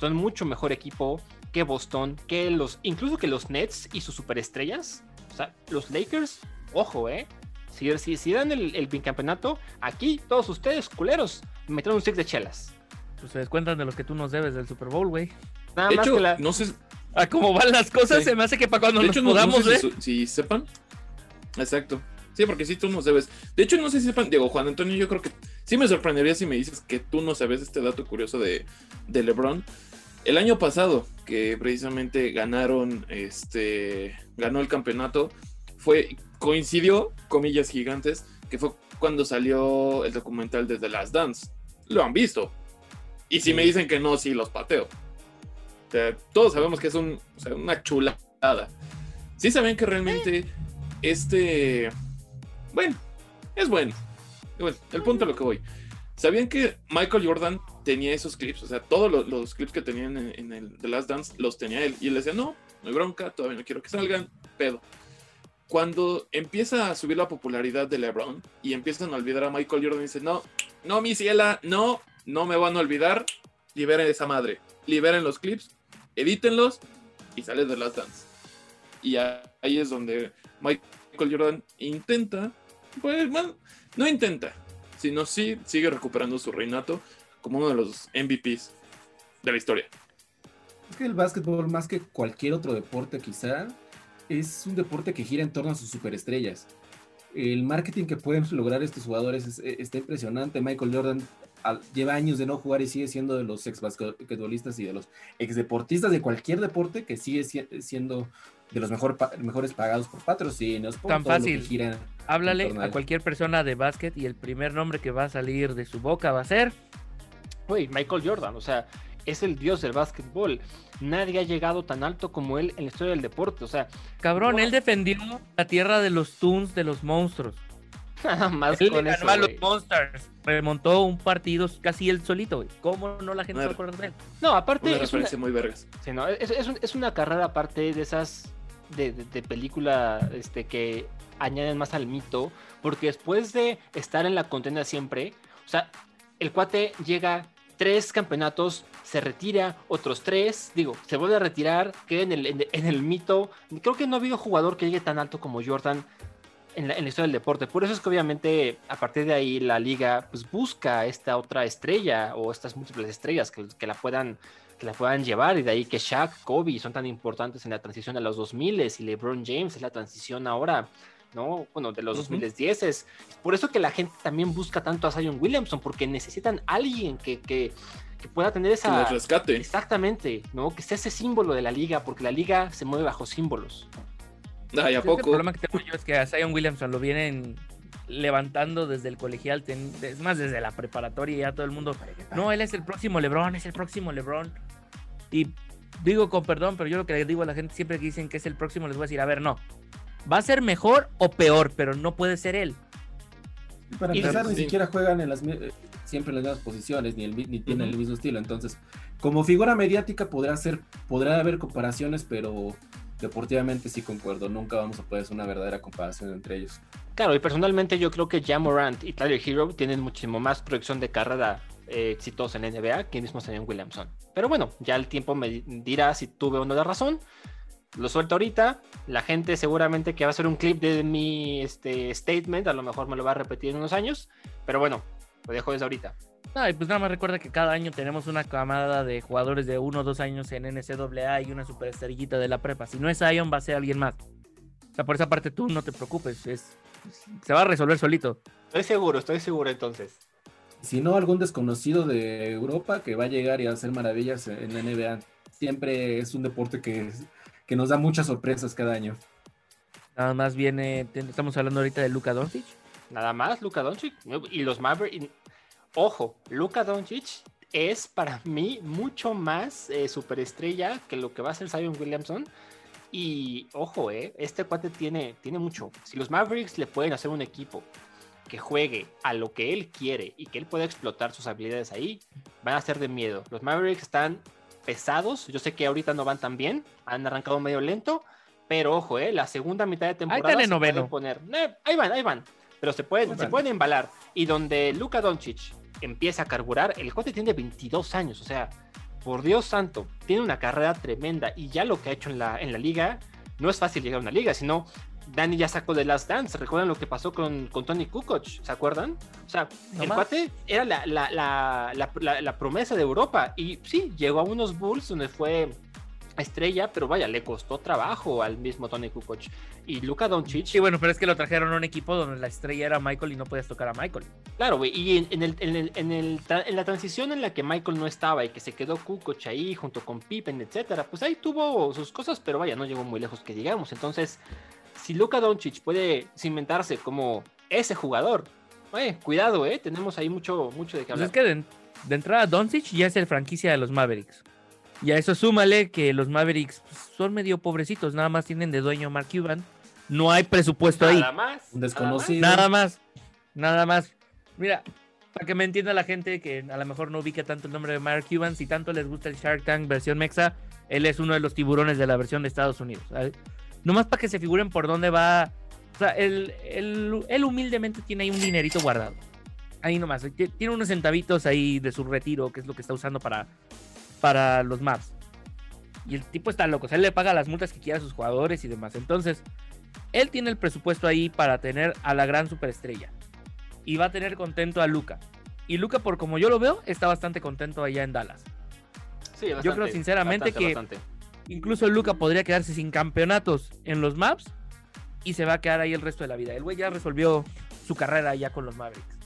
Son mucho mejor equipo que Boston, que los, incluso que los Nets y sus superestrellas. O sea, los Lakers, ojo, eh. Si, si, si dan el, el bicampeonato, aquí todos ustedes, culeros, me traen un stick de chelas. Pues se descuentan de los que tú nos debes del Super Bowl, güey. Nada De más hecho, que la. no sé, A cómo van las cosas, Sí. se me hace que para cuando de nos hecho, no podamos sé ver. si, si sepan. Exacto. Sí, porque sí tú nos debes. De hecho, no sé si sepan, Diego Juan Antonio, yo creo que sí me sorprendería si me dices que tú no sabes este dato curioso de, de LeBron. El año pasado, que precisamente ganaron, este, ganó el campeonato, fue, coincidió, comillas gigantes, que fue cuando salió el documental de The Last Dance. Lo han visto. Y si me dicen que no, sí los pateo. O sea, todos sabemos que es un, o sea, una chulada. Sí saben que realmente este... Bueno, es bueno. Bueno, el punto a lo que voy. ¿Sabían que Michael Jordan tenía esos clips? O sea, todos los, los clips que tenían en, en el The Last Dance los tenía él. Y él decía, no, no hay bronca, todavía no quiero que salgan, pedo. Cuando empieza a subir la popularidad de LeBron y empiezan a olvidar a Michael Jordan, dice, no, no, mi ciela, no, no me van a olvidar, liberen esa madre, liberen los clips, edítenlos y sale The Last Dance. Y ahí es donde Michael Jordan intenta, pues, bueno, no intenta, sino sí sigue recuperando su reinato como uno de los MVPs de la historia. Es que el básquetbol, más que cualquier otro deporte quizá, es un deporte que gira en torno a sus superestrellas. El marketing que pueden lograr estos jugadores es- eh, está impresionante. Michael Jordan lleva años de no jugar y sigue siendo de los ex basquetbolistas y de los ex deportistas de cualquier deporte que sigue si- siendo de los mejor mejores pagados por patrocinios. Por Tan todo lo que fácil. Háblale a cualquier persona de básquet y el primer nombre que va a salir de su boca va a ser Güey, Michael Jordan, o sea, es el dios del básquetbol. Nadie ha llegado tan alto como él en la historia del deporte. O sea, Cabrón, Wow. él defendió la tierra de los Toons, de los monstruos. Nada más Él le con ganó eso. a los güey. Monsters. Remontó un partido casi él solito, güey. ¿Cómo no la gente se de él? No, aparte Una es una, referencia muy vergas. sí, no, es, es un- es una carrera aparte de esas de, de- de película este, que añaden más al mito, porque después de estar en la contienda siempre, o sea, el cuate llega tres campeonatos, se retira otros tres, digo, se vuelve a retirar, queda en el, en, en el mito. Creo que no ha habido jugador que llegue tan alto como Jordan en la, en la historia del deporte. Por eso es que obviamente a partir de ahí la liga pues busca esta otra estrella o estas múltiples estrellas que, que la puedan que la puedan llevar y de ahí que Shaq, Kobe son tan importantes en la transición a los 2000 y LeBron James es la transición ahora, ¿no? Bueno, de los Ujú. 2010 es por eso que la gente también busca tanto a Zion Williamson porque necesitan alguien que, que, que pueda tener Que esa los rescate. exactamente, ¿no? Que sea ese símbolo de la liga porque la liga se mueve bajo símbolos. Ay, ¿a El problema que tengo yo es que a Zion Williamson lo vienen levantando desde el colegial, ten- es más, desde la preparatoria, ya todo el mundo. No, él es el próximo LeBron, es el próximo LeBron. Y digo con perdón, pero yo lo que le digo a la gente siempre que dicen que es el próximo, les voy a decir, a ver, no. Va a ser mejor o peor, pero no puede ser él. Para Y- empezar, ni sí. siquiera juegan en las, eh, siempre en las mismas posiciones, ni, el, ni tienen el mismo estilo. Entonces, como figura mediática podrá ser, podrá haber comparaciones, pero deportivamente sí concuerdo. Nunca vamos a poder hacer una verdadera comparación entre ellos. Claro, y personalmente yo creo que Ja Morant y Tyler Hero tienen muchísimo más proyección de carrera eh, exitosa en la NBA que mismo Zion Williamson. Pero bueno, ya el tiempo me di- dirá si tuve o no la razón. Lo suelto ahorita. La gente seguramente que va a hacer un clip de mi este, statement, a lo mejor me lo va a repetir en unos años. Pero bueno, lo dejo desde ahorita. No, y pues nada más recuerda que cada año tenemos una camada de jugadores de uno o dos años en NCAA y una superestrellita de la prepa. Si no es Zion, va a ser alguien más. O sea, por esa parte tú no te preocupes. Es, se va a resolver solito. Estoy seguro, estoy seguro entonces. Si no, algún desconocido de Europa que va a llegar y a hacer maravillas en la NBA. Siempre es un deporte que, que nos da muchas sorpresas cada año. Nada más viene, estamos hablando ahorita de Luka Doncic. Nada más, Luka Doncic y los Mavericks. Ojo, Luka Doncic es para mí mucho más eh, superestrella que lo que va a ser Zion Williamson. Y ojo, eh, este cuate tiene, tiene mucho. Si los Mavericks le pueden hacer un equipo que juegue a lo que él quiere y que él pueda explotar sus habilidades ahí, van a ser de miedo. Los Mavericks están pesados. Yo sé que ahorita no van tan bien, han arrancado medio lento, pero ojo, eh, la segunda mitad de temporada en se pueden noveno. poner. Eh, ahí van, ahí van. Pero se pueden, Ahí se van. pueden embalar. Y donde Luka Doncic empieza a carburar, el cuate tiene 22 años, o sea, por Dios santo, tiene una carrera tremenda y ya lo que ha hecho en la, en la liga, no es fácil llegar a una liga, sino Dani ya sacó de Last Dance, ¿recuerdan lo que pasó con, con Tony Kukoc? ¿Se acuerdan? O sea, No el más. cuate era la, la, la, la- la- la promesa de Europa y sí, llegó a unos Bulls donde fue estrella, pero vaya, le costó trabajo al mismo Tony Kukoc. Y Luka Doncic, Sí, bueno, pero es que lo trajeron a un equipo donde la estrella era Michael y no podías tocar a Michael. Claro, güey, y en, en el, en, el- en el en la transición en la que Michael no estaba y que se quedó Kukoc ahí junto con Pippen, etcétera, pues ahí tuvo sus cosas, pero vaya, no llegó muy lejos que llegamos. Entonces, si Luka Doncic puede cimentarse como ese jugador, eh, cuidado, eh, tenemos ahí mucho, mucho de qué Pues hablar. es que de, de entrada Doncic ya es el franquicia de los Mavericks. Y a eso súmale que los Mavericks pues, son medio pobrecitos, nada más tienen de dueño a Mark Cuban. No hay presupuesto ahí. Nada más. Desconocido. Nada más. Nada más. Mira, para que me entienda la gente que a lo mejor no ubica tanto el nombre de Mark Cuban, si tanto les gusta el Shark Tank versión Mexa, él es uno de los tiburones de la versión de Estados Unidos. ¿sabes? Nomás para que se figuren por dónde va. O sea, él, él- él humildemente tiene ahí un dinerito guardado. Ahí nomás. Tiene unos centavitos ahí de su retiro, que es lo que está usando para, para los maps. Y el tipo está loco. O sea, él le paga las multas que quiera a sus jugadores y demás. Entonces, él tiene el presupuesto ahí para tener a la gran superestrella. Y va a tener contento a Luca. Y Luca, por como yo lo veo, está bastante contento allá en Dallas. Sí, Yo creo bastante, sinceramente bastante, que- bastante. Incluso Luca podría quedarse sin campeonatos en los maps y se va a quedar ahí el resto de la vida. El güey ya resolvió su carrera ya con los Mavericks.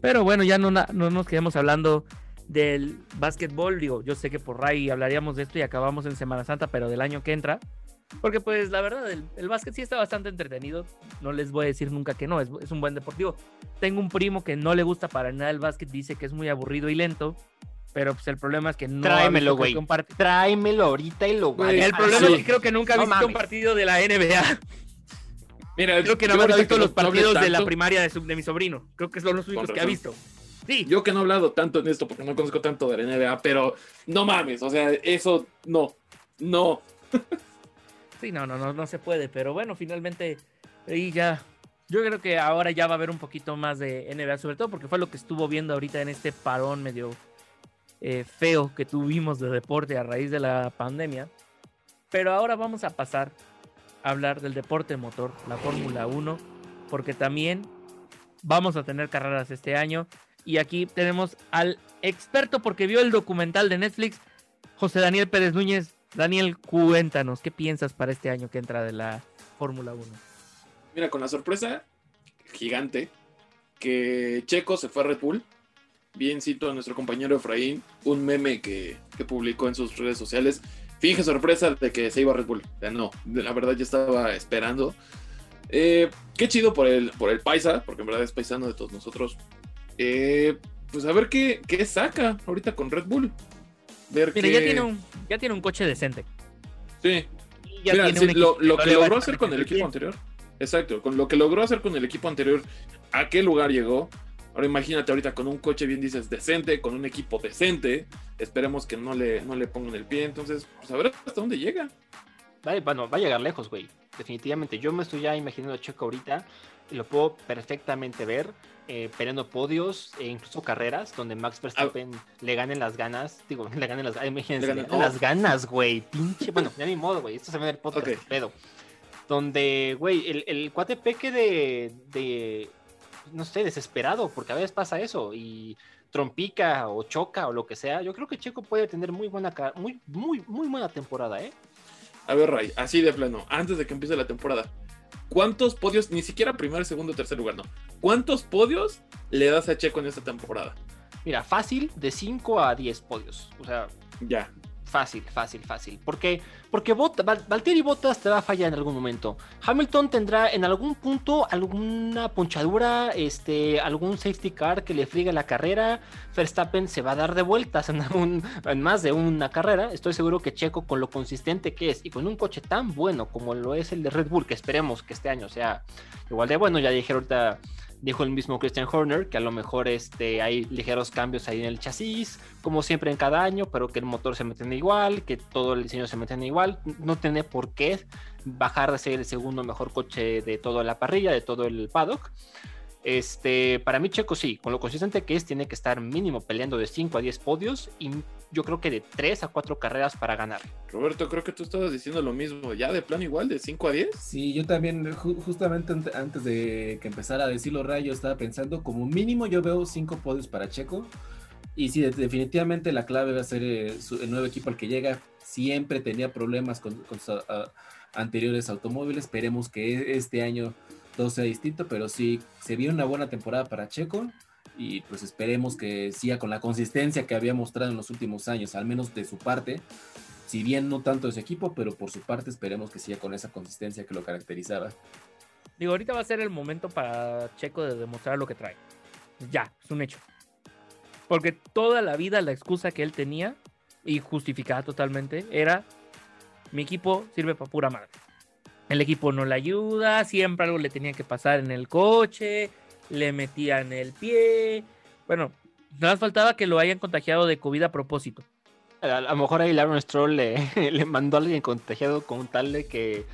Pero bueno, ya no, no nos quedemos hablando del básquetbol. Digo, yo sé que por Ray hablaríamos de esto y acabamos en Semana Santa, pero del año que entra. Porque pues la verdad, el, el básquet sí está bastante entretenido. No les voy a decir nunca que no, es, es un buen deportivo. Tengo un primo que no le gusta para nada el básquet, dice que es muy aburrido y lento. Pero pues el problema es que no... ha Tráemelo, visto güey. Tráemelo ahorita y lo Güey, el problema sí. es que creo que nunca ha No visto un partido de la NBA. Mira, Creo que nada más ha ahorita visto los partidos de la tanto, primaria de, su- de mi sobrino. Creo que son los únicos que ha visto. Yo que no he hablado tanto en esto porque no conozco tanto de la NBA, pero no mames, o sea, eso no, no. sí, no, no, no, no se puede. Pero bueno, finalmente ahí ya. Yo creo que ahora ya va a haber un poquito más de NBA, sobre todo porque fue lo que estuvo viendo ahorita en este parón medio eh, feo que tuvimos de deporte a raíz de la pandemia. Pero ahora vamos a pasar a hablar del deporte motor, la Fórmula 1, porque también vamos a tener carreras este año. Y aquí tenemos al experto porque vio el documental de Netflix, José Daniel Pérez Núñez. Daniel, cuéntanos, ¿qué piensas para este año que entra de la Fórmula 1? Mira, con la sorpresa gigante que Checo se fue a Red Bull. Bien cito a nuestro compañero Efraín, un meme que, que publicó en sus redes sociales. Finge sorpresa de que se iba a Red Bull. No, la verdad ya estaba esperando. Eh, qué chido por el, por el paisa, porque en verdad es paisano de todos nosotros. Eh, pues a ver qué, qué saca ahorita con Red Bull. Ver Mira, ya tiene un, ya tiene un coche decente. Sí, Y ya Mira, tiene sí, un lo, lo que logró hacer con el equipo anterior. Exacto, con lo que logró hacer con el equipo anterior, ¿a qué lugar llegó? Ahora imagínate ahorita con un coche, bien dices, decente, con un equipo decente. Esperemos que no le, no le pongan el pie. Entonces, pues a ver hasta dónde llega. Bueno, va a llegar lejos, güey. Definitivamente. Yo me estoy ya imaginando a Checo ahorita y lo puedo perfectamente ver eh, peleando podios e incluso carreras donde Max Verstappen le gane las ganas. Digo, le gane las ganas. Imagínense, Le le gane gane todo. las ganas, güey. Pinche. Bueno, ni modo, güey. Esto se ve en el podcast, Ok. pedo. Donde, güey, el, el cuate peque de, de. No sé, desesperado, porque a veces pasa eso. Y trompica o choca o lo que sea. Yo creo que Checo puede tener muy buena, muy, muy, muy buena temporada, ¿eh? A ver, Ray, así de plano, antes de que empiece la temporada. ¿Cuántos podios, ni siquiera primer, segundo, tercer lugar, no? ¿Cuántos podios le das a Checo en esta temporada? Mira, fácil de 5 a 10 podios. O sea, Ya. Fácil, fácil, fácil. ¿Por qué? Porque Bot- Val- Valtteri Bottas te va a fallar en algún momento. Hamilton tendrá en algún punto alguna ponchadura, este, algún safety car que le friegue la carrera. Verstappen se va a dar de vueltas en, algún- en más de una carrera. Estoy seguro que Checo, con lo consistente que es y con un coche tan bueno como lo es el de Red Bull, que esperemos que este año sea igual de bueno, ya dije ahorita dijo el mismo Christian Horner que a lo mejor este, hay ligeros cambios ahí en el chasis, como siempre en cada año, pero que el motor se mantiene igual, que todo el diseño se mantiene igual. No tiene por qué bajar de ser el segundo mejor coche de toda la parrilla, de todo el paddock. Este, para mí, Checo sí, con lo consistente que es, tiene que estar mínimo peleando de 5 a 10 podios y yo creo que de 3 a 4 carreras para ganar. Roberto, creo que tú estabas diciendo lo mismo. Ya de plan igual, de 5 a 10. Sí, yo también, ju- justamente ante- antes de que empezara a decir los rayos, estaba pensando como mínimo yo veo cinco podios para Checo. Y sí, de- definitivamente la clave va a ser eh, su- el nuevo equipo al que llega. Siempre tenía problemas con, con sus anteriores automóviles. Esperemos que e- este año todo sea distinto, pero sí, se vio una buena temporada para Checo. Y pues esperemos que siga con la consistencia que había mostrado en los últimos años, al menos de su parte. Si bien no tanto de su equipo, pero por su parte esperemos que siga con esa consistencia que lo caracterizaba. Digo, ahorita va a ser el momento para Checo de demostrar lo que trae. Ya, es un hecho. Porque toda la vida la excusa que él tenía, y justificada totalmente, era mi equipo sirve para pura madre. El equipo no le ayuda, siempre algo le tenía que pasar en el coche, le metían el pie. Bueno, nada más faltaba que lo hayan contagiado de COVID a propósito. A, lo mejor ahí Aaron Stroll le, mandó a alguien contagiado con tal de que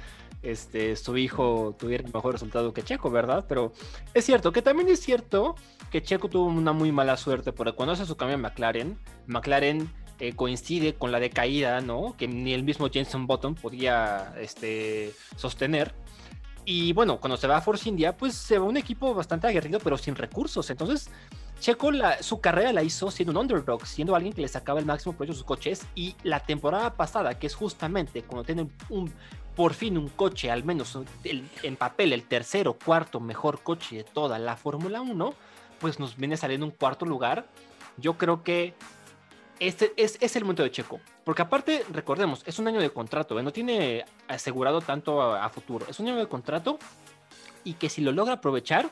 este, su hijo tuviera mejor resultado que Checo, ¿verdad? Pero es cierto, que también es cierto que Checo tuvo una muy mala suerte, porque cuando hace su cambio a McLaren, McLaren eh, coincide con la decaída, ¿no? Que ni el mismo Jenson Button podía este, sostener. Y bueno, cuando se va a Force India, pues se va un equipo bastante aguerrido, pero sin recursos. Entonces, Checo su carrera la hizo siendo un underdog, siendo alguien que le sacaba el máximo provecho a sus coches. Y la temporada pasada, que es justamente cuando tienen un, por fin un coche, al menos el- en papel, el tercero, cuarto mejor coche de toda la Fórmula 1, pues nos viene saliendo un cuarto lugar. Yo creo que este es, el momento de Checo. Porque aparte, recordemos, es un año de contrato, ¿eh? no tiene asegurado tanto a, a futuro. Es un año de contrato y que si lo logra aprovechar,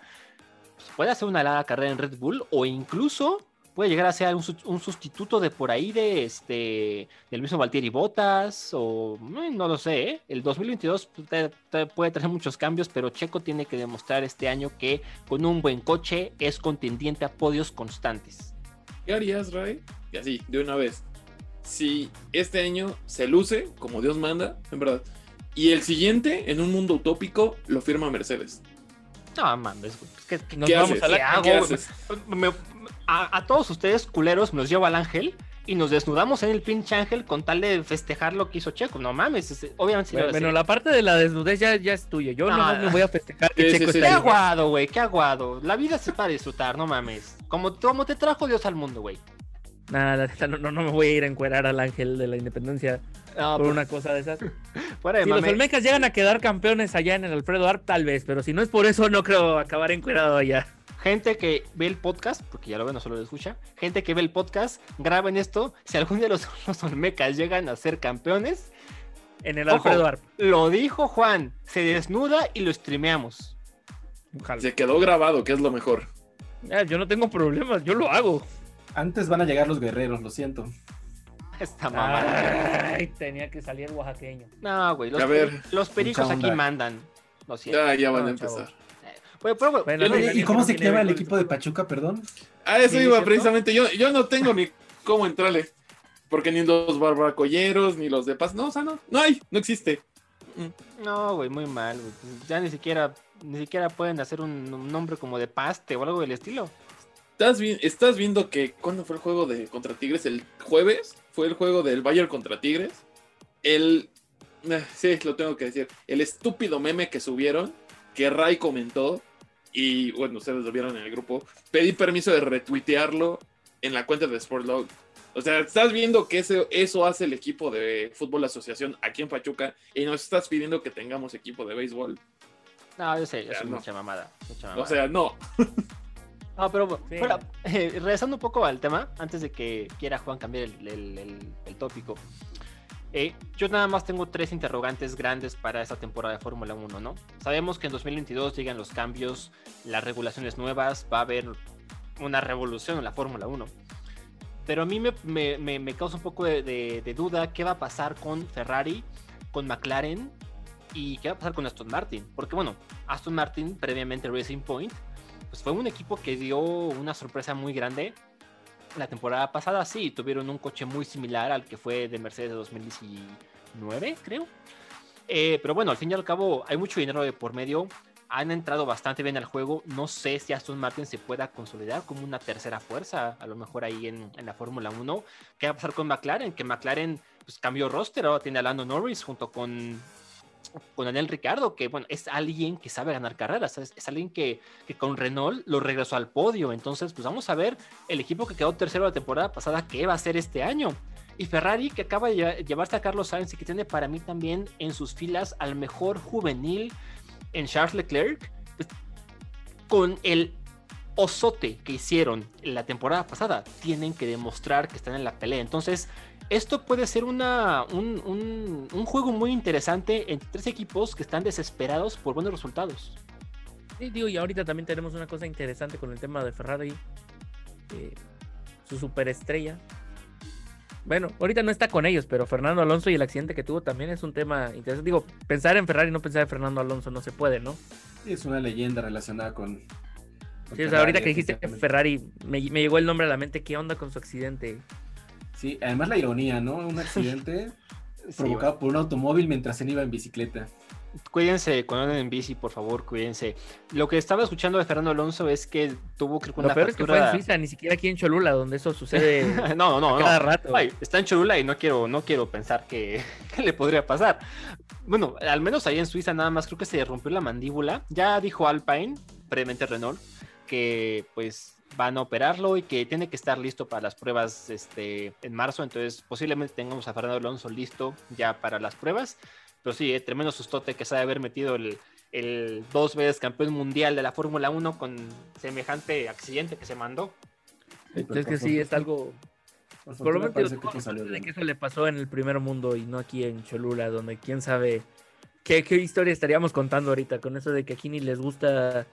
pues, puede hacer una larga carrera en Red Bull o incluso puede llegar a ser un, su- un sustituto de por ahí de este del mismo Valtteri Bottas o eh, no lo sé, ¿eh? el 2022 te- te puede traer muchos cambios, pero Checo tiene que demostrar este año que con un buen coche es contendiente a podios constantes. ¿Qué harías, Ray? Y así, de una vez. Si este año se luce, como Dios manda, en verdad, y el siguiente, en un mundo utópico, lo firma Mercedes. No mames, güey, pues, ¿qué, qué- Nos ¿Qué vamos haces? a la ¿Qué hago, a, a todos ustedes culeros me los llevo al ángel y nos desnudamos en el pinche ángel con tal de festejar lo que hizo Checo. No mames, es- obviamente sí Bueno, la parte de la desnudez ya, ya es tuya. Yo No, me voy a festejar que Sí, Checo sí. Qué está aguado, güey, qué aguado. La vida se para disfrutar, no mames. Como, como te trajo Dios al mundo, güey. Nada, no, no, no me voy a ir a encuerar al ángel de la independencia No, por pero una cosa de esas. fuera de Si los. Olmecas llegan a quedar campeones allá en el Alfredo Arp, tal vez, pero si no es por eso, no creo acabar encuerado allá. Gente que ve el podcast, porque ya lo ve, no solo lo escucha. Gente que ve el podcast, graben esto. Si algún día los, los Olmecas llegan a ser campeones, En el Ojo. Alfredo Arp. lo dijo Juan, se desnuda y lo streameamos. Ojalá. Se quedó grabado, que es lo mejor. Ah, yo no tengo problemas, yo lo hago. Antes van a llegar los guerreros, lo siento. Esta mamá. Ay, tenía que salir oaxaqueño. No, güey. Los, A ver. los pericos aquí mandan. Lo siento. Ya, ya van No, a empezar. Pero, bueno, Bueno, no- ¿Y cómo no se llama el equipo de Pachuca, perdón? A eso iba ¿cierto? precisamente. Yo, yo no tengo ni cómo entrarle. Porque ni los barbacolleros, ni los de paz. No, o sea, no. No hay, no existe. No, güey, muy mal. güey. Ya ni siquiera, ni siquiera pueden hacer un, un nombre como de paste o algo del estilo. ¿Estás, vi- estás viendo que cuando fue el juego de contra Tigres? El jueves fue el juego del Bayern contra Tigres. El. eh, Sí, lo tengo que decir. El estúpido meme que subieron, que Ray comentó, y bueno, ustedes lo vieron en el grupo. Pedí permiso de retuitearlo en la cuenta de Sportlog. O sea, estás viendo que ese- eso hace el equipo de Fútbol Asociación aquí en Pachuca y nos estás pidiendo que tengamos equipo de béisbol. No, yo sé, eso es no. mucha mamada. mucha mamada. O sea, no. No, pero Sí. fuera, eh, regresando un poco al tema, antes de que quiera Juan cambiar el, el- el- el tópico. Eh, yo nada más tengo tres interrogantes grandes para esta temporada de Fórmula 1, ¿no? Sabemos que en 2022 llegan los cambios, las regulaciones nuevas, va a haber una revolución en la Fórmula 1. Pero a mí me, me- me- me causa un poco de, de- de duda qué va a pasar con Ferrari, con McLaren y qué va a pasar con Aston Martin. Porque bueno, Aston Martin, previamente Racing Point, pues fue un equipo que dio una sorpresa muy grande. La temporada pasada sí, tuvieron un coche muy similar al que fue de Mercedes de 2019, creo. Eh, pero bueno, al fin y al cabo hay mucho dinero de por medio. Han entrado bastante bien al juego. No sé si Aston Martin se pueda consolidar como una tercera fuerza, a lo mejor ahí en, en la Fórmula 1. ¿Qué va a pasar con McLaren? Que McLaren pues, cambió roster, ahora tiene a Lando Norris junto con, con Daniel Ricardo, que bueno, es alguien que sabe ganar carreras, es, alguien que, con Renault lo regresó al podio. Entonces, pues vamos a ver el equipo que quedó tercero la temporada pasada, qué va a hacer este año. Y Ferrari, que acaba de lle- llevarse a Carlos Sainz y que tiene para mí también en sus filas al mejor juvenil en Charles Leclerc, pues, con el osote que hicieron la temporada pasada, tienen que demostrar que están en la pelea. Entonces, esto puede ser una, un, un- un juego muy interesante entre tres equipos que están desesperados por buenos resultados. Sí, digo, y ahorita también tenemos una cosa interesante con el tema de Ferrari. eh, su superestrella. Bueno, ahorita no está con ellos, pero Fernando Alonso y el accidente que tuvo también es un tema interesante. Digo, pensar en Ferrari y no pensar en Fernando Alonso no se puede, ¿no? Sí, es una leyenda relacionada con. con Sí, o sea, ahorita que dijiste. Ferrari, me, me llegó el nombre a la mente. ¿Qué onda con su accidente? Sí, además la ironía, ¿no? Un accidente Sí, provocado por un automóvil mientras él iba en bicicleta. Cuídense cuando anden en bici, por favor, cuídense. Lo que estaba escuchando de Fernando Alonso es que tuvo creo que Lo una peor es que fue en fractura- Suiza, ni siquiera aquí en Cholula, donde eso sucede no, no, cada no. rato. Ay, está en Cholula y no quiero, no quiero pensar que, que le podría pasar. Bueno, al menos ahí en Suiza nada más creo que se rompió la mandíbula. Ya dijo Alpine, previamente Renault, que pues van a operarlo y que tiene que estar listo para las pruebas este, en marzo. Entonces posiblemente tengamos a Fernando Alonso listo ya para las pruebas. Pero sí, eh, tremendo sustote que sabe haber metido el, el dos veces campeón mundial de la Fórmula 1 con semejante accidente que se mandó. Sí, pero es que sí, es algo Por, Por lo fortuna menos que salió de que eso le pasó en el primer mundo y no aquí en Cholula, donde quién sabe qué, qué historia estaríamos contando ahorita con eso de que aquí ni les gusta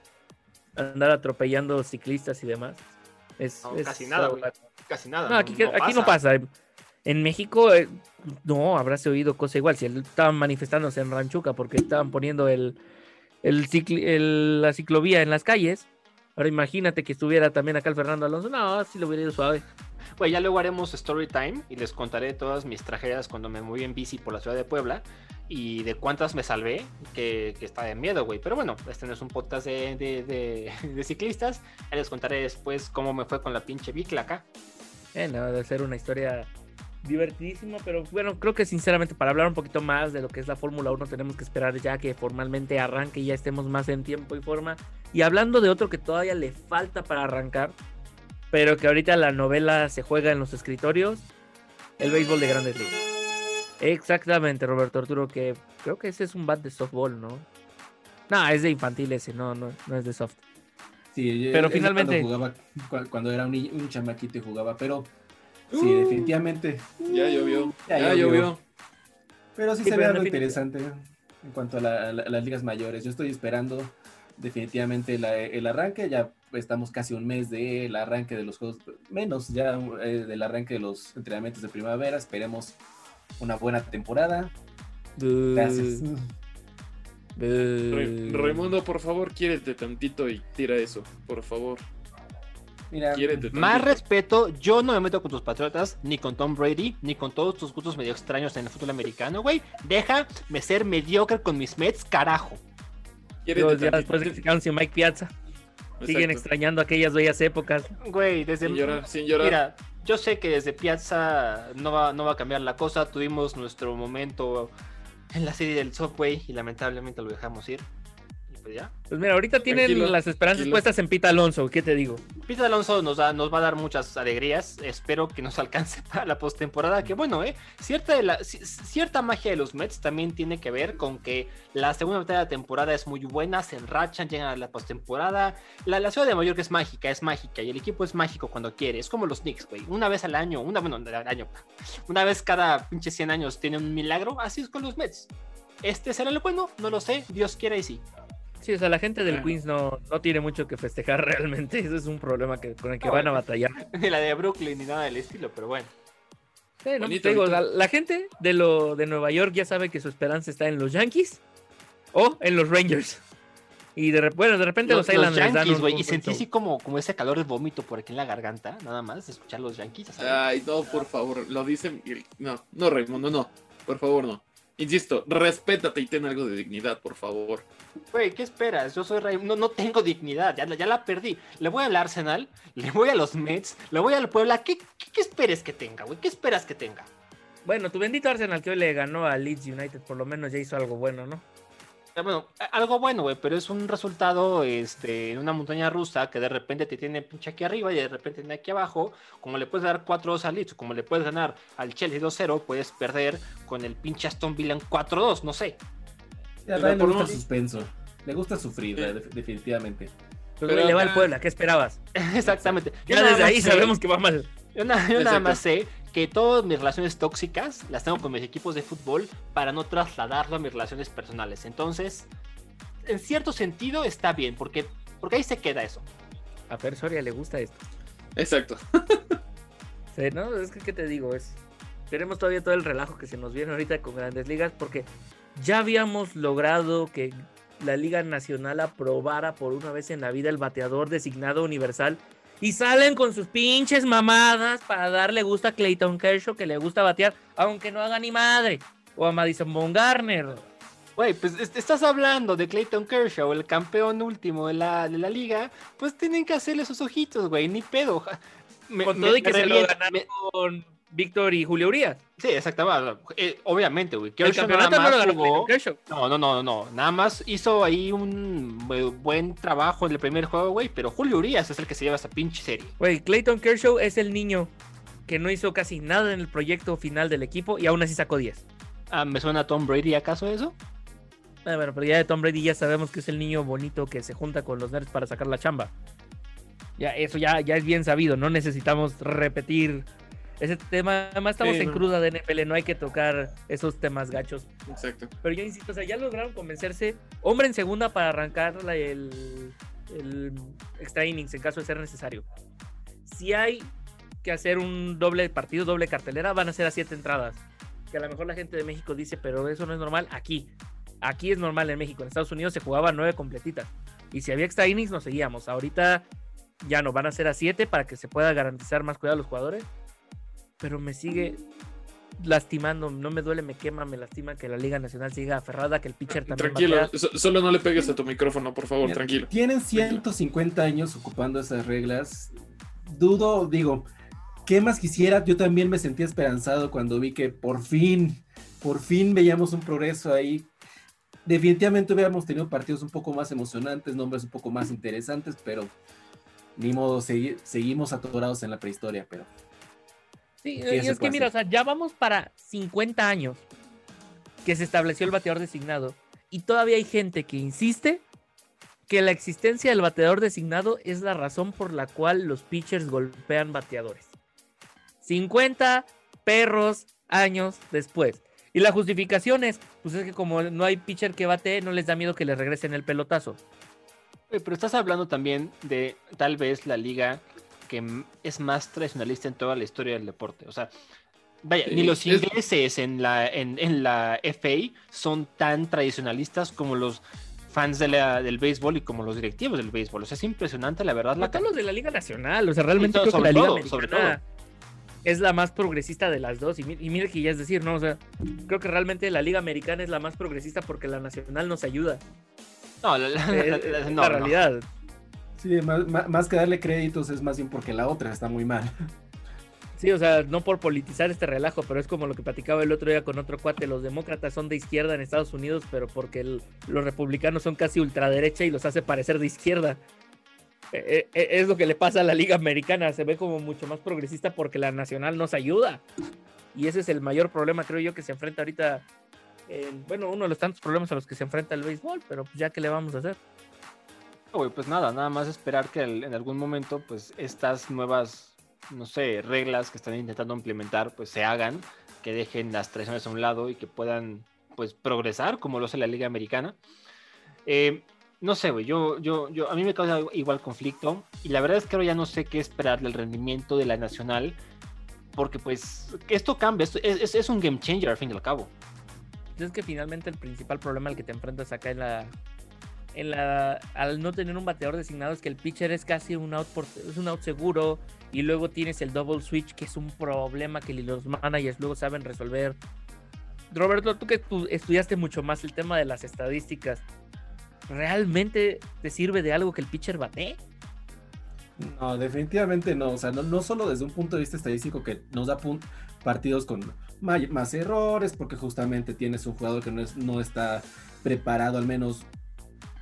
andar atropellando ciclistas y demás. Es, No, es casi nada, güey. Casi nada. No, aquí, aquí no pasa. En México, eh, no, habrás oído cosa igual. Si estaban manifestándose en Ranchuca porque estaban poniendo el, el, cicli- el- la ciclovía en las calles. Ahora imagínate que estuviera también acá el Fernando Alonso. No, sí lo hubiera ido suave. Pues ya luego haremos story time y les contaré todas mis tragedias cuando me moví en bici por la ciudad de Puebla y de cuántas me salvé, que, que está de miedo, güey. Pero bueno, este no es un podcast de, de- de- de ciclistas. Ahí les contaré después cómo me fue con la pinche bicla acá. Eh, no, debe ser una historia divertidísima, pero bueno, creo que sinceramente para hablar un poquito más de lo que es la Fórmula 1 tenemos que esperar ya que formalmente arranque y ya estemos más en tiempo y forma. Y hablando de otro que todavía le falta para arrancar, pero que ahorita la novela se juega en los escritorios, el béisbol de grandes ligas. Exactamente, Roberto Arturo, que creo que ese es un bat de softball, ¿no? No, es de infantil ese, no, no, no es de soft. Sí, Pero es finalmente- Cuando, jugaba, cu- cuando era un, niño- un chamaquito y jugaba, pero sí, Uh. definitivamente. Ya llovió. Ya Ya, llovió. llovió. Pero sí, Sí, se ve algo interesante en cuanto la- a las ligas mayores. Yo estoy esperando definitivamente la- el arranque. Ya estamos casi un mes del arranque de los juegos, menos ya eh, del arranque de los entrenamientos de primavera. Esperemos una buena temporada. Gracias. Ra- Raimundo, por favor, quiérete tantito y tira eso, por favor. Mira. Más respeto, yo no me meto con tus patriotas, ni con Tom Brady, ni con todos tus gustos medio extraños en el fútbol americano, güey. Déjame ser mediocre con mis Mets, carajo. Ya después de que se quedaron sin Mike Piazza, siguen extrañando aquellas bellas épocas. Güey, desde... Sin llorar, sin llorar. Mira, yo sé que desde Piazza no va, no va a cambiar la cosa. Tuvimos nuestro momento en la serie del Subway y lamentablemente lo dejamos ir. Pues ya. Pues mira, ahorita tienen Tranquilo, las esperanzas tranquilo. puestas en Pita Alonso, ¿qué te digo? Pete Alonso nos, da, nos va a dar muchas alegrías. Espero que nos alcance para la postemporada. Que bueno, ¿eh? Cierta, de la, ci- cierta magia de los Mets también tiene que ver con que la segunda mitad de la temporada es muy buena, se enrachan, llegan a la postemporada. La, la ciudad de Nueva York es mágica, es mágica. Y el equipo es mágico cuando quiere. Es como los Knicks, güey. Una vez al año, una, bueno, al año. Una vez cada pinche 100 años tiene un milagro. Así es con los Mets. Este será el bueno, no lo sé. Dios quiera y sí. Sí, o sea, la gente del. Queens no, no tiene mucho que festejar realmente. Eso es un problema que, con el que Ah, van a batallar. Ni la de Brooklyn ni nada del estilo, pero bueno. Sí, ¿no? Bonito, Te digo, la, la gente de, lo, de Nueva York ya sabe que su esperanza está en los Yankees o en los Rangers. Y de, rep- bueno, de repente los, Los, los Islanders dan Yankees, un- güey. un Y sentí así como, como ese calor de vómito por aquí en la garganta, nada más, de escuchar los Yankees. sabes. Ay, no, por favor, lo dicen. No, no, Raimundo, no. Por favor, no. Insisto, respétate y ten algo de dignidad, por favor. Güey, ¿qué esperas? Yo soy Ray, no, no tengo dignidad, ya, la- ya la perdí. Le voy al Arsenal, le voy a los Mets, le voy al Puebla. ¿Qué, qué, qué esperes que tenga, güey? ¿Qué esperas que tenga? Bueno, tu bendito Arsenal que hoy le ganó a Leeds United, por lo menos ya hizo algo bueno, ¿no? Eh, Bueno, algo bueno, güey, pero es un resultado este, en una montaña rusa que de repente te tiene pinche aquí arriba y de repente tiene aquí abajo. Como le puedes dar 4-2 al Leeds, como le puedes ganar al Chelsea 2-0, puedes perder con el pinche Aston Villa en 4-2, no sé. A Pero Ryan le por gusta suspenso. Le gusta sufrir, Sí. definitivamente. Pero le va al Puebla, ¿qué esperabas? Exactamente. Yo Ya desde ahí sé- sabemos que va mal. Yo, na- yo nada más sé que todas mis relaciones tóxicas las tengo con mis equipos de fútbol para no trasladarlo a mis relaciones personales. Entonces, en cierto sentido está bien, porque, porque ahí se queda eso. A Fer Soria le gusta esto. Exacto. Sí, no, es que, ¿qué te digo? Es, tenemos todavía todo el relajo que se nos viene ahorita con grandes ligas porque ya habíamos logrado que la Liga Nacional aprobara por una vez en la vida el bateador designado universal y salen con sus pinches mamadas para darle gusto a Clayton Kershaw que le gusta batear, aunque no haga ni madre, o a Madison Bumgarner. Güey, pues est- estás hablando de Clayton Kershaw, el campeón último de la, de la liga, pues tienen que hacerle sus ojitos, güey, ni pedo. Me- Con me- todo y me que se lo ganaron me- con Víctor y Julio Urias. Sí, exactamente. eh, obviamente, güey. El campeonato no lo ganó jugó-. No, no, no, no. Nada más hizo ahí un bu- buen trabajo en el primer juego, güey. Pero Julio Urias es el que se lleva esta pinche serie. Güey, Clayton Kershaw es el niño que no hizo casi nada en el proyecto final del equipo y aún así sacó 10. Ah, ¿Me suena a Tom Brady acaso eso? Ah, bueno, pero ya de Tom Brady ya sabemos que es el niño bonito que se junta con los nerds para sacar la chamba. Ya, eso ya, ya es bien sabido, no necesitamos repetir ese tema. Además estamos Sí, en no. cruda de NFL, no hay que tocar esos temas gachos. Exacto. Pero yo insisto, o sea, ya lograron convencerse. Hombre en segunda para arrancar la- el, el extra innings en caso de ser necesario. Si hay que hacer un doble partido, doble cartelera, van a ser a siete entradas. Que a lo mejor la gente de México dice, pero eso no es normal aquí. Aquí es normal en México. En Estados Unidos se jugaba nueve completitas. Y si había extra innings, nos seguíamos. Ahorita ya no, van a ser a siete para que se pueda garantizar más cuidado a los jugadores. Pero me sigue lastimando, no me duele, me quema, me lastima que la Liga Nacional siga aferrada, que el pitcher también Tranquilo, batea. solo no le pegues a tu micrófono, por favor, Mira, tranquilo. Tienen 150 años ocupando esas reglas. Dudo, digo, ¿qué más quisiera? Yo también me sentí esperanzado cuando vi que por fin, por fin veíamos un progreso ahí. Definitivamente hubiéramos tenido partidos un poco más emocionantes, nombres un poco más interesantes, pero ni modo, segui- seguimos atorados en la prehistoria, pero Sí, ¿Qué y es que mira, o sea, ya vamos para 50 años que se estableció el bateador designado y todavía hay gente que insiste que la existencia del bateador designado es la razón por la cual los pitchers golpean bateadores. 50 perros años después. Y la justificación es, pues es que como no hay pitcher que bate, no les da miedo que le regresen el pelotazo. Pero estás hablando también de tal vez la liga que es más tradicionalista en toda la historia del deporte. O sea, vaya, Sí, ni los es- ingleses en la, en, en la FA son tan tradicionalistas como los fans de la- del béisbol y como los directivos del béisbol. O sea, es impresionante, la verdad. La todo los de la Liga Nacional, o sea, realmente todo- creo que sobre la Liga todo, sobre Americana es la más progresista de las dos. Y, y mire que ya es decir, ¿no? O sea, creo que realmente la Liga Americana es la más progresista porque la Nacional nos ayuda. No, la, la- Es, la- es la- la no, no. Sí, más, que darle créditos es más bien porque la otra está muy mal. Sí, o sea, no por politizar este relajo, pero es como lo que platicaba el otro día con otro cuate. Los demócratas son de izquierda en Estados Unidos, pero porque los republicanos son casi ultraderecha y los hace parecer de izquierda. Eh, eh, es lo que le pasa a la Liga Americana. Se ve como mucho más progresista porque la nacional nos ayuda. Y ese es el mayor problema, creo yo, que se enfrenta ahorita. en- bueno, uno de los tantos problemas a los que se enfrenta el béisbol, pero pues ya que le vamos a hacer. Pues nada, nada más esperar que en algún momento, pues estas nuevas, no sé, reglas que están intentando implementar, pues se hagan, que dejen las traiciones a un lado y que puedan, pues, progresar como lo hace la Liga Americana. Eh, no sé, güey, yo, yo, yo, a mí me causa igual conflicto y la verdad es que ahora ya no sé qué esperar del rendimiento de la Nacional, porque pues esto cambia, esto es, es- es un game changer al fin y al cabo. Es que finalmente el principal problema al que te enfrentas acá en la. Al no tener un bateador designado es que el pitcher es casi un out, por- es un out seguro y luego tienes el double switch que es un problema que los managers luego saben resolver. Roberto, tú que estu- estudiaste mucho más el tema de las estadísticas, ¿realmente te sirve de algo que el pitcher bate? No, definitivamente no. O sea, no, solo desde un punto de vista estadístico que nos da partidos con may- más errores, porque justamente tienes un jugador que no, es, no está preparado, al menos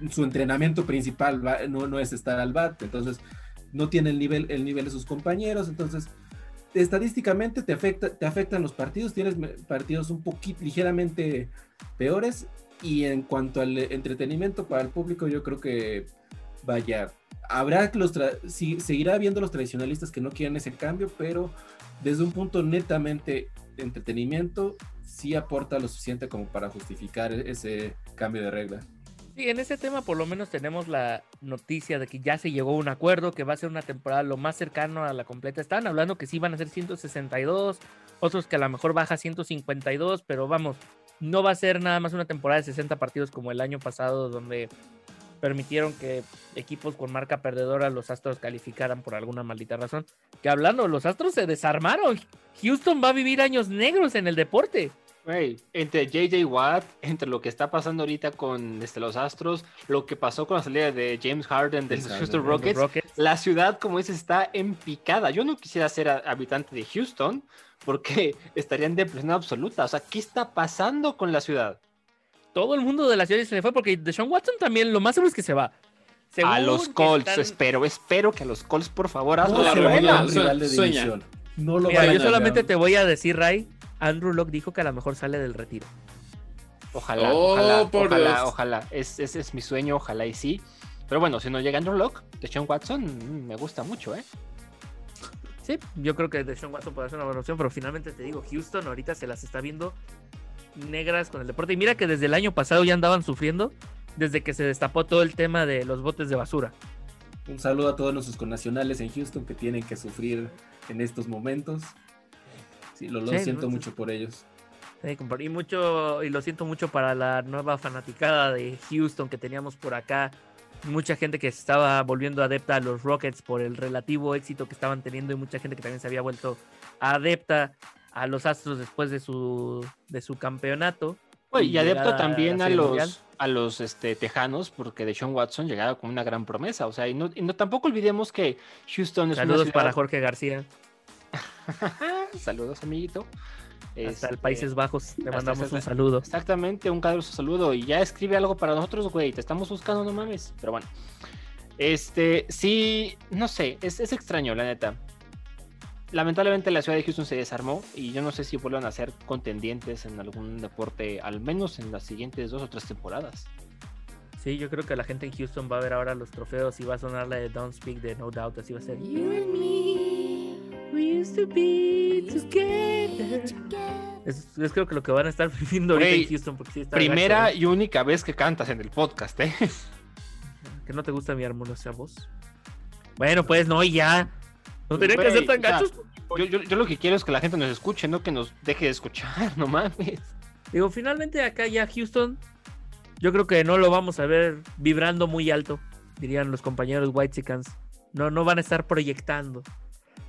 su entrenamiento principal va- no, no es estar al bat, entonces no tiene el nivel, el nivel de sus compañeros, entonces estadísticamente te, afecta, te afectan los partidos, tienes partidos un poquito ligeramente peores y en cuanto al entretenimiento para el público yo creo que vaya, habrá que los sí, seguirá habiendo los tradicionalistas que no quieren ese cambio, pero desde un punto netamente entretenimiento sí aporta lo suficiente como para justificar ese cambio de regla. Sí, en ese tema por lo menos tenemos la noticia de que ya se llegó a un acuerdo, que va a ser una temporada lo más cercano a la completa. Estaban hablando que sí van a ser 162, otros que a lo mejor baja 152, pero vamos, no va a ser nada más una temporada de 60 partidos como el año pasado, donde permitieron que equipos con marca perdedora los Astros calificaran por alguna maldita razón. Que hablando, los Astros se desarmaron. Houston va a vivir años negros en el deporte. Güey, entre JJ Watt, entre lo que está pasando ahorita con este, los Astros, lo que pasó con la salida de James Harden de los Houston Rockets, la ciudad, como dices, está en picada. Yo no quisiera ser habitante de Houston porque estaría en depresión absoluta. O sea, ¿qué está pasando con la ciudad? todo el mundo de la ciudad se le fue porque Deshaun Watson también lo más seguro es que se va. a los Colts, están- espero, espero que a los Colts, por favor, No hazlo la rival de sueña. No lo Mira, van yo solamente te voy a decir, Ray, Andrew Locke dijo que a lo mejor sale del retiro. Ojalá, Oh, ojalá, por ojalá, Dios. ojalá. Es- Ese es mi sueño, ojalá y sí. Pero bueno, si no llega Andrew Locke, de Sean Watson, mm, me gusta mucho, ¿eh? Sí, yo creo que Deshaun Watson puede ser una buena opción, pero finalmente te digo, Houston ahorita se las está viendo negras con el deporte. Y mira que desde el año pasado ya andaban sufriendo, desde que se destapó todo el tema de los botes de basura. Un saludo a todos nuestros connacionales en Houston que tienen que sufrir en estos momentos. Sí, lo, lo Sí, siento no, mucho por ellos. Sí, y mucho, y lo siento mucho para la nueva fanaticada de Houston que teníamos por acá. Mucha gente que se estaba volviendo adepta a los Rockets por el relativo éxito que estaban teniendo y mucha gente que también se había vuelto adepta a los Astros después de su, de su campeonato. Oye, Y y adepto a también a los, a los este, tejanos, porque Deshaun Watson llegaba como una gran promesa. O sea, y no, y no tampoco olvidemos que Houston es Saludos una para ciudad... Jorge García, Saludos, amiguito. hasta el Este, Países Bajos. Te hasta- mandamos hasta- un saludo. Exactamente, un caluroso saludo. Y ya escribe algo para nosotros, güey. Te estamos buscando, no mames. Pero bueno. Este, sí, no sé, es, es extraño, la neta. Lamentablemente la ciudad de Houston se desarmó y yo no sé si vuelvan a ser contendientes en algún deporte, al menos en las siguientes dos o tres temporadas. Sí, yo creo que la gente en Houston va a ver ahora los trofeos y va a sonar la de Don't Speak de No Doubt. Así va a ser. You and me, we used to be together. Es, es creo que lo que van a estar viviendo ahorita Güey, en Houston. Porque sí está Primera gacho, ¿eh? y única vez que cantas en el podcast, ¿eh? Que no te gusta mi armoniosa voz. Bueno, pues no, y ya. No tenían que ser tan o sea, gachos. Yo, yo- yo lo que quiero es que la gente nos escuche, no que nos deje de escuchar, no mames. Digo, finalmente acá ya Houston, yo creo que no lo vamos a ver vibrando muy alto, dirían los compañeros White No, no van a estar proyectando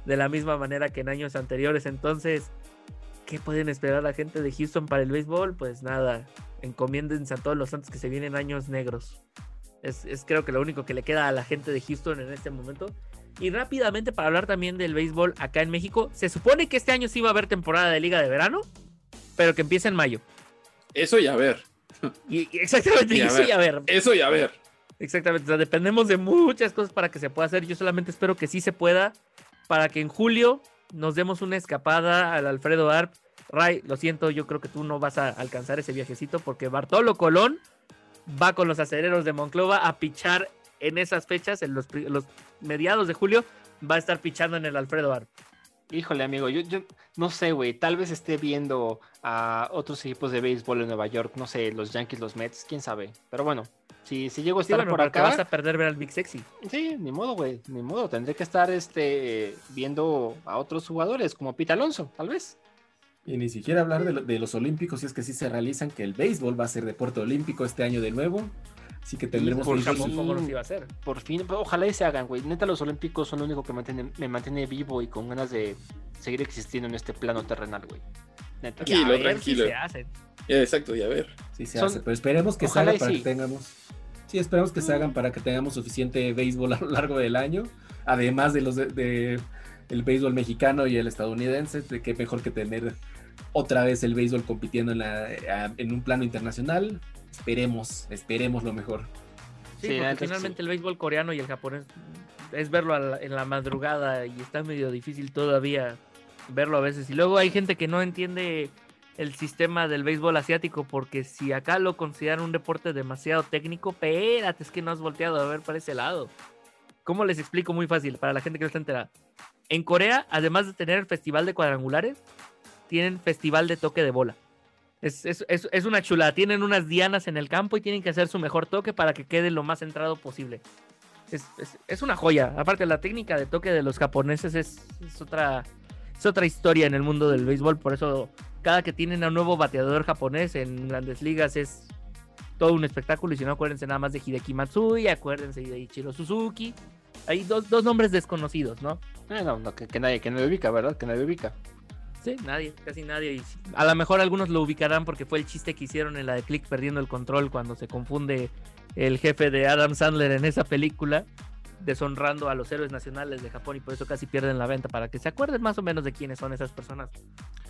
de la misma manera que en años anteriores. Entonces, ¿qué pueden esperar la gente de Houston para el béisbol? Pues nada, encomiéndense a todos los santos que se vienen años negros. Es, es creo que lo único que le queda a la gente de Houston en este momento. Y rápidamente para hablar también del béisbol acá en México, se supone que este año sí va a haber temporada de liga de verano, pero que empieza en mayo. Eso y a ver. Y, y exactamente, Y a eso ver. y a ver. Eso y a ver. Exactamente, o sea, dependemos de muchas cosas para que se pueda hacer. Yo solamente espero que sí se pueda, para que en julio nos demos una escapada al Alfredo Arp. Ray, lo siento, yo creo que tú no vas a alcanzar ese viajecito porque Bartolo Colón va con los acereros de Monclova a pichar en esas fechas, en los, mediados de julio, va a estar pichando en el Alfredo Arp. Híjole, amigo, yo, yo no sé, güey. Tal vez esté viendo a otros equipos de béisbol en Nueva York, no sé, los Yankees, los Mets, quién sabe. Pero bueno, si, si llego a Sí, estar bueno, por acá, vas a perder ver al Big Sexy. sí, ni modo, güey, ni modo. Tendré que estar este, viendo a otros jugadores, como Pete Alonso, tal vez. Y ni siquiera hablar de, lo- de los olímpicos, si es que sí se realizan, que el béisbol va a ser deporte olímpico este año de nuevo. Así que tendremos por que ir Japón, sus- ¿cómo nos iba a hacer? Por fin, pero ojalá y se hagan, güey. Neta, los olímpicos son lo único que mantiene- me mantiene vivo y con ganas de seguir existiendo en este plano terrenal, güey. Neta. Tranquilo, A ver si tranquilo. se hacen. Exacto, y a ver. Sí, se Son- hace, pero esperemos que se haga para sí. que tengamos. Sí, esperemos que se hagan para que tengamos suficiente béisbol a lo largo del año. Además de los de, de- el béisbol mexicano y el estadounidense, de que mejor que tener otra vez el béisbol compitiendo en, la, en un plano internacional. Esperemos, esperemos lo mejor. Sí, Sí, porque finalmente el béisbol coreano y el japonés es verlo la- en la madrugada y está medio difícil todavía verlo a veces. Y luego hay gente que no entiende el sistema del béisbol asiático porque si acá lo consideran un deporte demasiado técnico, espérate, es que no has volteado a ver para ese lado. ¿Cómo les explico? Muy fácil, para la gente que no está enterada. En Corea, además de tener el festival de cuadrangulares, tienen festival de toque de bola. Es, es- es- una chulada. Tienen unas dianas en el campo y tienen que hacer su mejor toque para que quede lo más centrado posible. Es, una joya. Aparte, la técnica de toque de los japoneses es, es otra, es otra historia en el mundo del béisbol. Por eso, cada que tienen a un nuevo bateador japonés en grandes ligas es todo un espectáculo. Y si no, acuérdense nada más de Hideki Matsui, acuérdense de Ichiro Suzuki. Hay dos, dos nombres desconocidos, ¿no? Eh, no, no, que, que nadie, que nadie ubica, ¿verdad? Que nadie ubica. Sí, nadie, casi nadie. Y si- a lo mejor algunos lo ubicarán porque fue el chiste que hicieron en la de Click perdiendo el control cuando se confunde el jefe de Adam Sandler en esa película, deshonrando a los héroes nacionales de Japón y por eso casi pierden la venta, para que se acuerden más o menos de quiénes son esas personas.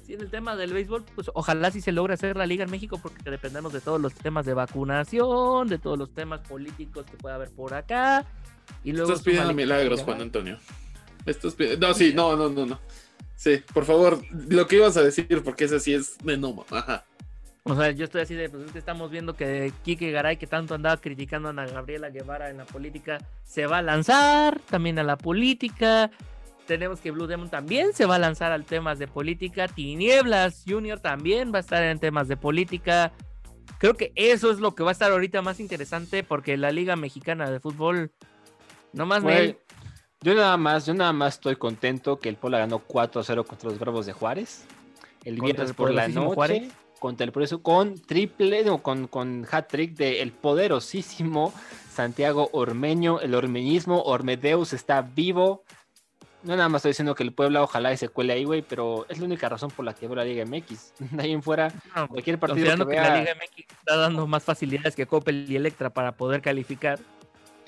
Sí, en el tema del béisbol, pues ojalá sí se logre hacer la liga en México porque dependemos de todos los temas de vacunación, de todos los temas políticos que pueda haber por acá. Y luego Estás pidiendo milagros, Juan Antonio. Estás pi- No, sí, no, no, no, no. Sí, por favor, lo que ibas a decir, porque ese sí es de no, ajá. O sea, yo estoy así de, pues es que estamos viendo que Kike Garay, que tanto andaba criticando a Ana Gabriela Guevara en la política, se va a lanzar también a la política. Tenemos que Blue Demon también se va a lanzar al temas de política. Tinieblas Junior también va a estar en temas de política. Creo que eso es lo que va a estar ahorita más interesante porque la Liga Mexicana de Fútbol, no más Güey, yo nada más, yo nada más estoy contento que el Puebla ganó 4-0 contra los Bravos de Juárez. El viernes el por la noche. Juárez. Contra el progreso con triple, no, con, con hat-trick de el poderosísimo Santiago Ormeño. El ormeñismo, Ormedeus está vivo. No nada más estoy diciendo que el Puebla ojalá y se cuele ahí, güey, pero es la única razón por la que veo la Liga MX. De ahí en fuera, no, cualquier partido que que, la vea- Liga MX está dando más facilidades que Coppel y Electra para poder calificar.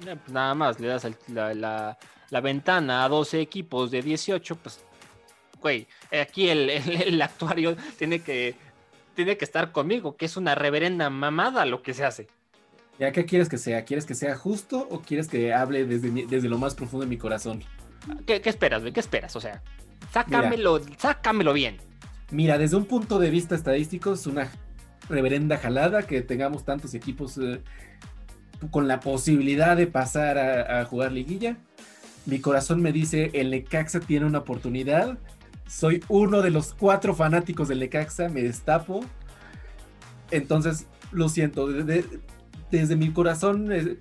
Pues nada más, le das el- la, la- la ventana a 12 equipos de 18, pues, güey, aquí el, el- el actuario tiene que, tiene que estar conmigo, que es una reverenda mamada lo que se hace. ¿Ya qué quieres que sea? ¿Quieres que sea justo o quieres que hable desde, desde lo más profundo de mi corazón? ¿Qué, qué esperas, güey? ¿Qué esperas? O sea, sácamelo, sácamelo bien. Mira, desde un punto de vista estadístico es una reverenda jalada que tengamos tantos equipos eh, con la posibilidad de pasar a, a jugar liguilla. Mi corazón me dice, el Necaxa tiene una oportunidad. Soy uno de los cuatro fanáticos del Necaxa, me destapo. Entonces, lo siento, de- de- desde mi corazón eh,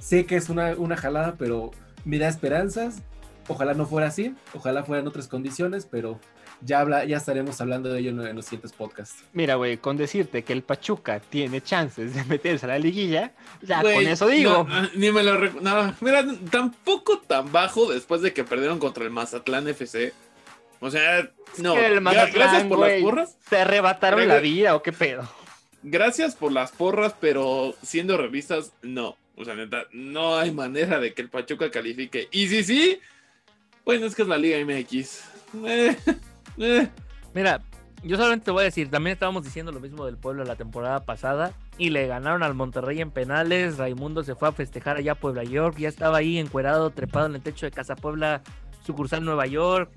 sé que es una, una jalada, pero me da esperanzas. Ojalá no fuera así, ojalá fueran otras condiciones, pero ya, habla, ya estaremos hablando de ello en, en los siguientes podcasts. Mira, güey, con decirte que el Pachuca tiene chances de meterse a la liguilla, ya con eso digo. no, ni me lo recu- no, mira, tampoco tan bajo después de que perdieron contra el Mazatlán FC. O sea, no. Que el Mazatlán, gracias por las porras. ¿Te arrebataron la vida o qué pedo? Gracias por las porras, pero siendo revistas, no. O sea, neta, no hay manera de que el Pachuca califique. Y sí, sí, Bueno, es que es la Liga MX. Eh, eh. Mira, yo solamente te voy a decir, también estábamos diciendo lo mismo del pueblo la temporada pasada y le ganaron al Monterrey en penales. Raimundo se fue a festejar allá a Puebla York, ya estaba ahí encuerado, trepado en el techo de Casa Puebla, sucursal Nueva York.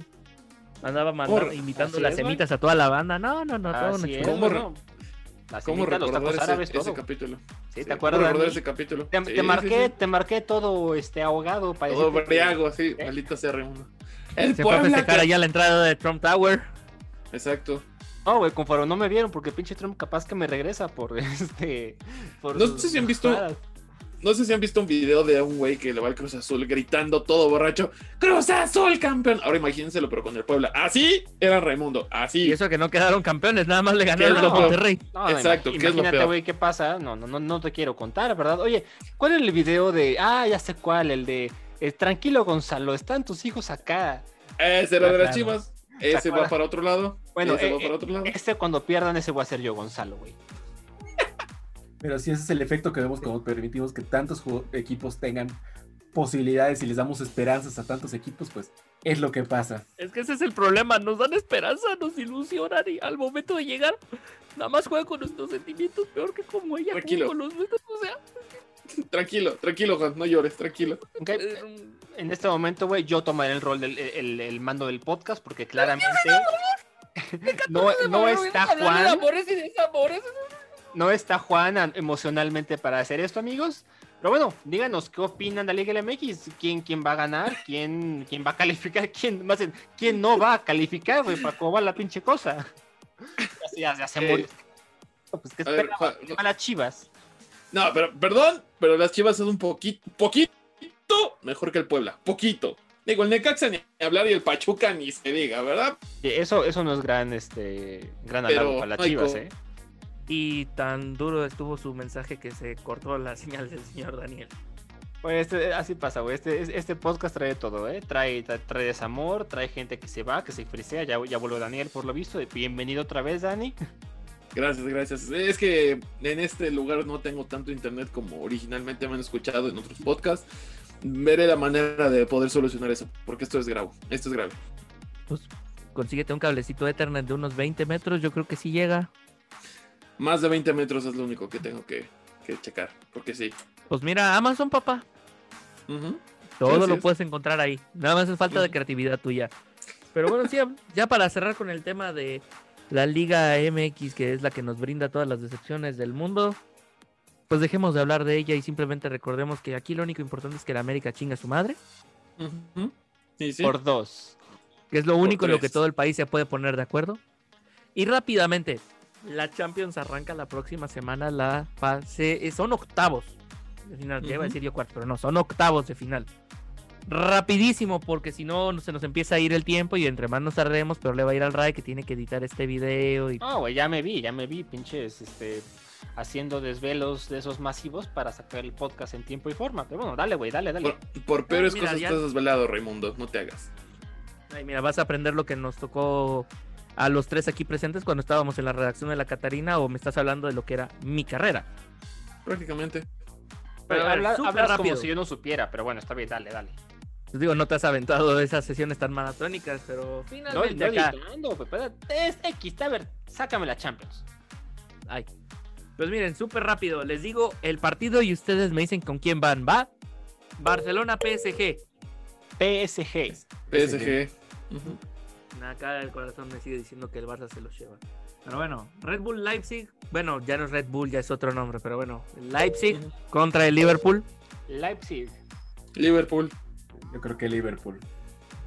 Andaba mandando, Por- las es, semitas a toda la banda. No, no, no, todo una. ¿Cómo bueno. La ¿Cómo los recordar ese, árabes, ese capítulo? Sí, Sí, ¿te ¿cómo acuerdas? recordar Dani? ese capítulo? Te, Sí, te marqué, sí. te marqué todo este ahogado para Todo briago, sí. ¿Eh? Maldito sea Raimundo. El Se fue a Puebla. festejar que- allá a la entrada de Trump Tower. Exacto. No, güey, conforme no me vieron, porque pinche Trump capaz que me regresa por este. por No sus sé si han visto-. No sé si han visto un video de un güey que le va al Cruz Azul gritando todo borracho. ¡Cruz Azul, campeón! Ahora imagínenselo, pero con el Puebla. Así era Raimundo. Así. Y eso que no quedaron campeones, nada más le ganaron a? Monterrey. No, Exacto, imag- ¿qué es lo imagínate, peor? güey, qué pasa. No, no, no, no te quiero contar, ¿verdad? Oye, ¿cuál es el video de. Ah, ya sé cuál, el de. Eh, tranquilo, Gonzalo, están tus hijos acá. Ese era de las chivas. Ese va para otro lado. Bueno, ese eh, va para eh, otro lado. Este cuando pierdan, ese voy a ser yo, Gonzalo, güey. Pero sí, ese es el efecto que vemos cuando permitimos que tantos equipos tengan posibilidades y les damos esperanzas a tantos equipos, pues es lo que pasa. Es que ese es el problema, nos dan esperanza, nos ilusionan y al momento de llegar, nada más juegan con nuestros sentimientos peor que como ella Tranquilo. con los nuestros. O sea, Tranquilo, tranquilo, Juan. No llores, tranquilo. Ok, eh, En este momento, güey, yo tomaré el rol del el, el mando del podcast porque claramente no, no está Juan, no está Juan an- emocionalmente para hacer esto, amigos. Pero bueno, díganos qué opinan de la Liga MX, quién, quién va a ganar, quién, quién va a calificar, quién más bien, quién no va a calificar, güey, para cómo va la pinche cosa. Ya, se- ya, ya se Eh, murió. Pues que a ver, Juan, a las Chivas. No, pero perdón, pero las chivas es un poquito, poquito mejor que el Puebla. Poquito. Digo, el Necaxa ni hablar y el Pachuca ni se diga, ¿verdad? Eso, eso no es gran, este, gran Pero halago para las Chivas, eh. Y tan duro estuvo su mensaje que se cortó la señal del señor Daniel. Pues este- así pasa, güey. Este, este podcast trae todo, ¿eh? Trae, trae, trae desamor, trae gente que se va, que se frisea. Ya, ya volvió Daniel por lo visto. Bienvenido otra vez, Dani. Gracias, gracias. Es que en este lugar no tengo tanto internet como originalmente me han escuchado en otros podcasts. Veré la manera de poder solucionar eso, porque esto es grave. Esto es grave. Pues consíguete un cablecito Ethernet de unos 20 metros, yo creo que sí llega. Más de 20 metros es lo único que tengo que, que checar, porque sí. Pues mira, Amazon, papá. Todo lo es. puedes encontrar ahí. Nada más es falta de creatividad tuya. Pero bueno, sí, ya para cerrar con el tema de la Liga MX, que es la que nos brinda todas las decepciones del mundo, pues dejemos de hablar de ella y simplemente recordemos que aquí lo único importante es que la América chinga a su madre, Ujú. Sí, sí. Por dos. que es lo único en lo que todo el país se puede poner de acuerdo. Y rápidamente, la Champions arranca la próxima semana, la fase, son octavos de final, ya iba a decir yo cuarto, pero no, son octavos de final. Rapidísimo, porque si no se nos empieza a ir el tiempo y entre más nos tardemos, pero le va a ir al RAI que tiene que editar este video y No, güey, ya me vi, ya me vi, pinches, este, haciendo desvelos de esos masivos para sacar el podcast en tiempo y forma. Pero bueno, dale, güey, dale, dale. Por, por peores mira, cosas ya- estás desvelado, Raimundo. No te hagas. Ay, mira, vas a aprender lo que nos tocó a los tres aquí presentes cuando estábamos en la redacción de la Catarina o me estás hablando de lo que era mi carrera. Prácticamente. Pero Habla- hablas rápido. como si yo no supiera, pero bueno, está bien, dale, dale. Pues digo, no te has aventado esas sesiones tan maratónicas, pero No, finalmente no acá. güey, espérate, es X, a ver, sácame la Champions. Ay. Pues miren, súper rápido. Les digo el partido y ustedes me dicen con quién van. ¿Va? Barcelona PSG. PSG. PSG. Ujú. Acá el corazón me sigue diciendo que el Barça se los lleva. Pero bueno, Red Bull Leipzig. Bueno, ya no es Red Bull, ya es otro nombre, pero bueno. Leipzig contra el Liverpool. Leipzig. Liverpool. Yo creo que Liverpool.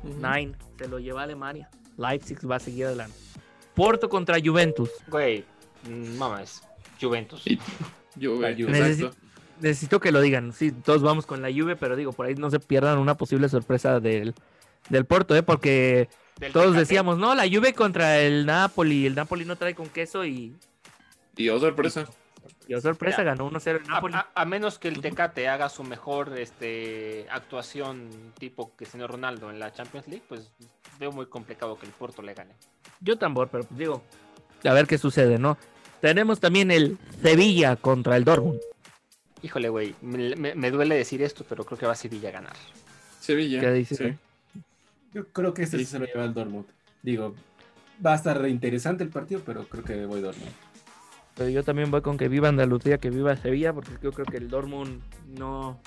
Nine. Se lo lleva Alemania. Leipzig va a seguir adelante. Porto contra Juventus. Güey, mm, mames, Juventus. Y- Juve, La Juve. exacto. Necesito que lo digan. Sí, todos vamos con la Juve, pero digo, por ahí no se pierdan una posible sorpresa del, del Porto, ¿eh? Porque Del todos Tecate. decíamos, no, la Juve contra el Napoli. El Napoli no trae con queso y, Y oh sorpresa. y oh, sorpresa, Ya. ganó 1-0 el A, Napoli. a- a menos que el Tecate haga su mejor este, actuación tipo Cristiano Ronaldo en la Champions League, pues veo muy complicado que el Porto le gane. Yo tambor, pero pues digo, a ver qué sucede, ¿no? Tenemos también el Sevilla contra el Dortmund. Híjole, güey, me, me- me duele decir esto, pero creo que va a Sevilla a ganar. Sevilla. ¿Qué dices, sí. Yo creo que este sí Sí. se lo lleva el Dortmund. Digo, va a estar interesante el partido, pero creo que voy Dortmund. Pero yo también voy con que viva Andalucía, que viva Sevilla, porque yo creo que el Dortmund no...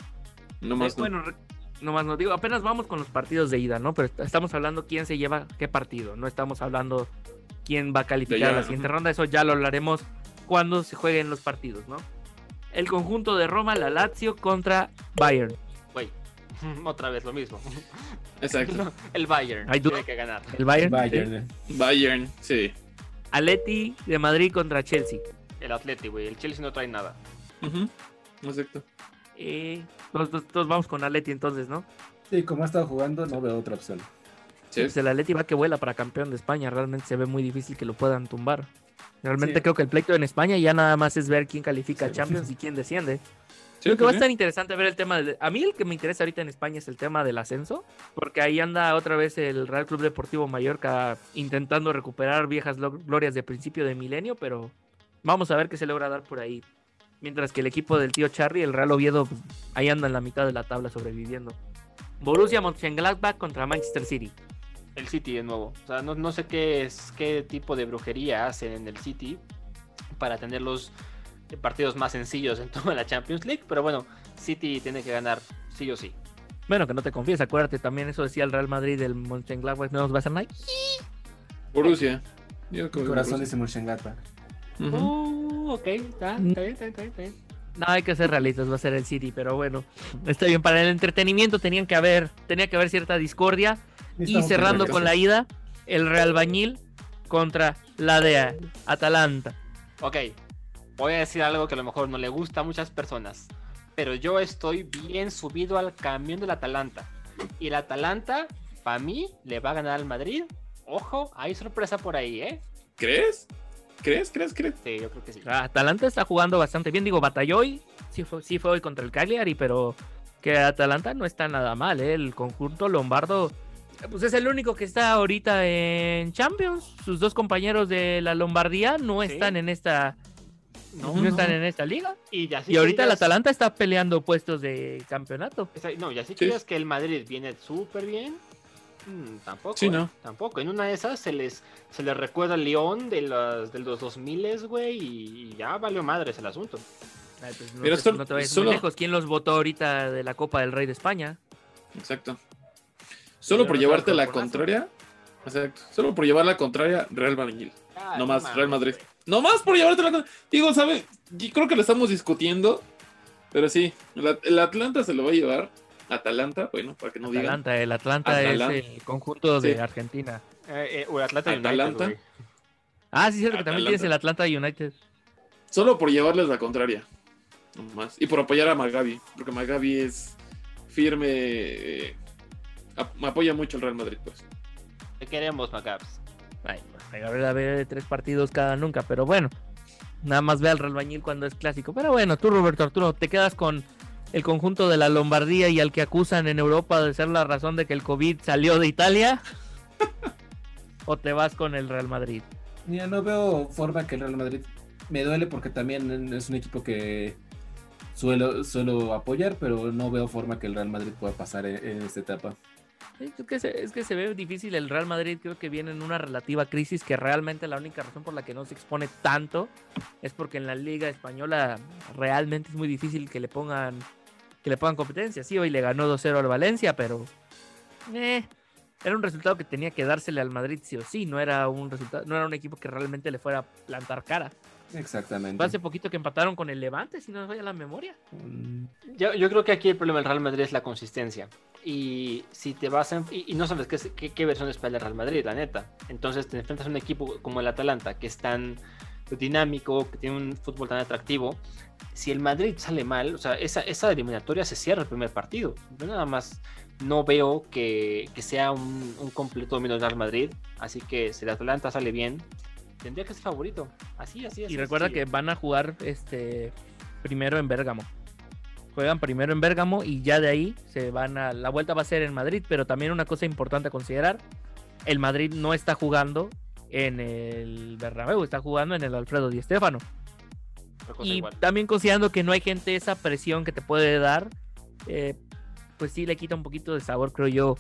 No más. Eh, no. Bueno, re- nomás no digo, apenas vamos con los partidos de ida, ¿no? Pero est- estamos hablando quién se lleva qué partido, no estamos hablando quién va a calificar ya, a la siguiente ronda, eso ya lo hablaremos cuando se jueguen los partidos, ¿no? El conjunto de Roma, la Lazio contra Bayern. Güey, otra vez lo mismo. Exacto. El Bayern tiene que ganar. El Bayern. Bayern. ¿sí? Bayern, sí. Atleti de Madrid contra Chelsea. El Atleti, güey. El Chelsea no trae nada. Ujú. Exacto. Eh, todos, todos- todos vamos con Atleti entonces, ¿no? Sí, como ha estado jugando, no veo otra opción. Sí. Pues el Atleti va que vuela para campeón de España. Realmente se ve muy difícil que lo puedan tumbar. Realmente Sí. creo que el pleito en España ya nada más es ver quién califica a. Champions y quién desciende. Sí, Creo que va a estar interesante ver el tema. de- A mí el que me interesa ahorita en España es el tema del ascenso, porque ahí anda otra vez el Real Club Deportivo Mallorca intentando recuperar viejas lo- glorias de principio de milenio, pero vamos a ver qué se logra dar por ahí. Mientras que el equipo del tío Charry, el Real Oviedo, ahí anda en la mitad de la tabla sobreviviendo. Borussia Mönchengladbach contra Manchester City. El City de nuevo. O sea, no, no sé qué es qué tipo de brujería hacen en el City para tener los partidos más sencillos en toda la Champions League. Pero bueno, City tiene que ganar sí o sí. Bueno, que no te confíes, acuérdate también eso decía el Real Madrid del Mönchengladbach, no nos va a hacer nada. Borussia. Yo creo Mi corazón Borussia. dice Mönchengladbach. Uh, ok, está, está bien, está bien, está bien, está bien. No, hay que ser realistas, va a ser el City, pero bueno, está bien. Para el entretenimiento tenían que haber, tenía que haber cierta discordia. Y cerrando con la ida, el Real Bañil contra la de Atalanta. Ok, voy a decir algo que a lo mejor no le gusta a muchas personas, pero yo estoy bien subido al camión del Atalanta. Y el Atalanta, para mí, le va a ganar al Madrid. Ojo, hay sorpresa por ahí, ¿eh? ¿Crees? ¿Crees? ¿Crees? ¿Crees? Sí, yo creo que sí. Atalanta está jugando bastante bien, digo, batalló hoy, sí fue, sí fue hoy contra el Cagliari, pero que Atalanta no está nada mal, ¿eh? el conjunto lombardo, pues es el único que está ahorita en Champions, sus dos compañeros de la Lombardía no Sí. están en esta, No, no, están en esta liga. Y, ya sí Y ahorita el Atalanta está peleando puestos de campeonato. No, ya si Sí. crees que el Madrid viene súper bien. Mm, tampoco. Sí, ¿eh? Tampoco. En una de esas se les, se les recuerda al León de los, de los 2000, güey, y ya valió madres el asunto. Ay, pues no, solo- no te vayas solo- muy lejos. ¿Quién los votó ahorita de la Copa del Rey de España? Exacto. Solo Pero por no llevarte la contraria. Exacto. Solo por llevar la contraria, Real Madrid. Ay, No más, Real Madrid. güey. No más por llevarte la contraria. Digo, ¿sabes? Yo creo que lo estamos discutiendo. Pero sí, el, el Atlanta se lo va a llevar. Atalanta, bueno, para que no digan. Atlanta, el Atlanta Atalanta. es el conjunto de Sí. Argentina. Eh, eh, o el Atlanta United, Atalanta. Ah, sí, es cierto que también Atalanta. tienes el Atlanta United. Solo por llevarles la contraria. No más. Y por apoyar a Magabi. Porque Magabi es firme. eh, ap- me apoya mucho el Real Madrid, pues. Te queremos, Macabs. Ay, a ver, a ver, tres partidos cada nunca, pero bueno. Nada más ve al Real Bañil cuando es clásico. Pero bueno, tú, Roberto Arturo, ¿te quedas con el conjunto de la Lombardía y al que acusan en Europa de ser la razón de que el COVID salió de Italia? ¿O te vas con el Real Madrid? Ya no veo forma que el Real Madrid me duele porque también es un equipo que suelo, suelo apoyar, pero no veo forma que el Real Madrid pueda pasar en, en esta etapa. Es que, se, es que se ve difícil el Real Madrid, creo que viene en una relativa crisis que realmente la única razón por la que no se expone tanto es porque en la liga española realmente es muy difícil que le pongan que le pongan competencia. Sí, hoy le ganó 2-0 al Valencia, pero eh, era un resultado que tenía que dársele al Madrid sí o sí, no era un resultado, no era un equipo que realmente le fuera a plantar cara. Exactamente. Fue hace poquito que empataron con el Levante, si no me falla la memoria. Mm, Yo, yo creo que aquí el problema del Real Madrid es la consistencia. Y si te vas a y, y no sabes qué, es- qué, qué versión espera el Real Madrid, la neta. Entonces te enfrentas a un equipo como el Atalanta, que es tan dinámico, que tiene un fútbol tan atractivo. Si el Madrid sale mal, o sea, esa, esa eliminatoria se cierra el primer partido. Yo nada más no veo que, que sea un, un completo dominio del Madrid. Así que si el Atalanta sale bien, tendría que ser favorito. Así, así, así. Y recuerda que van a jugar este primero en Bérgamo. Juegan primero en Bérgamo y ya de ahí se van a. La vuelta va a ser en Madrid, pero también una cosa importante a considerar: el Madrid no está jugando en el Bernabéu, está jugando en el Alfredo Di Stéfano. Y también considerando que no hay gente esa presión que te puede dar, eh, pues sí le quita un poquito de sabor, creo yo,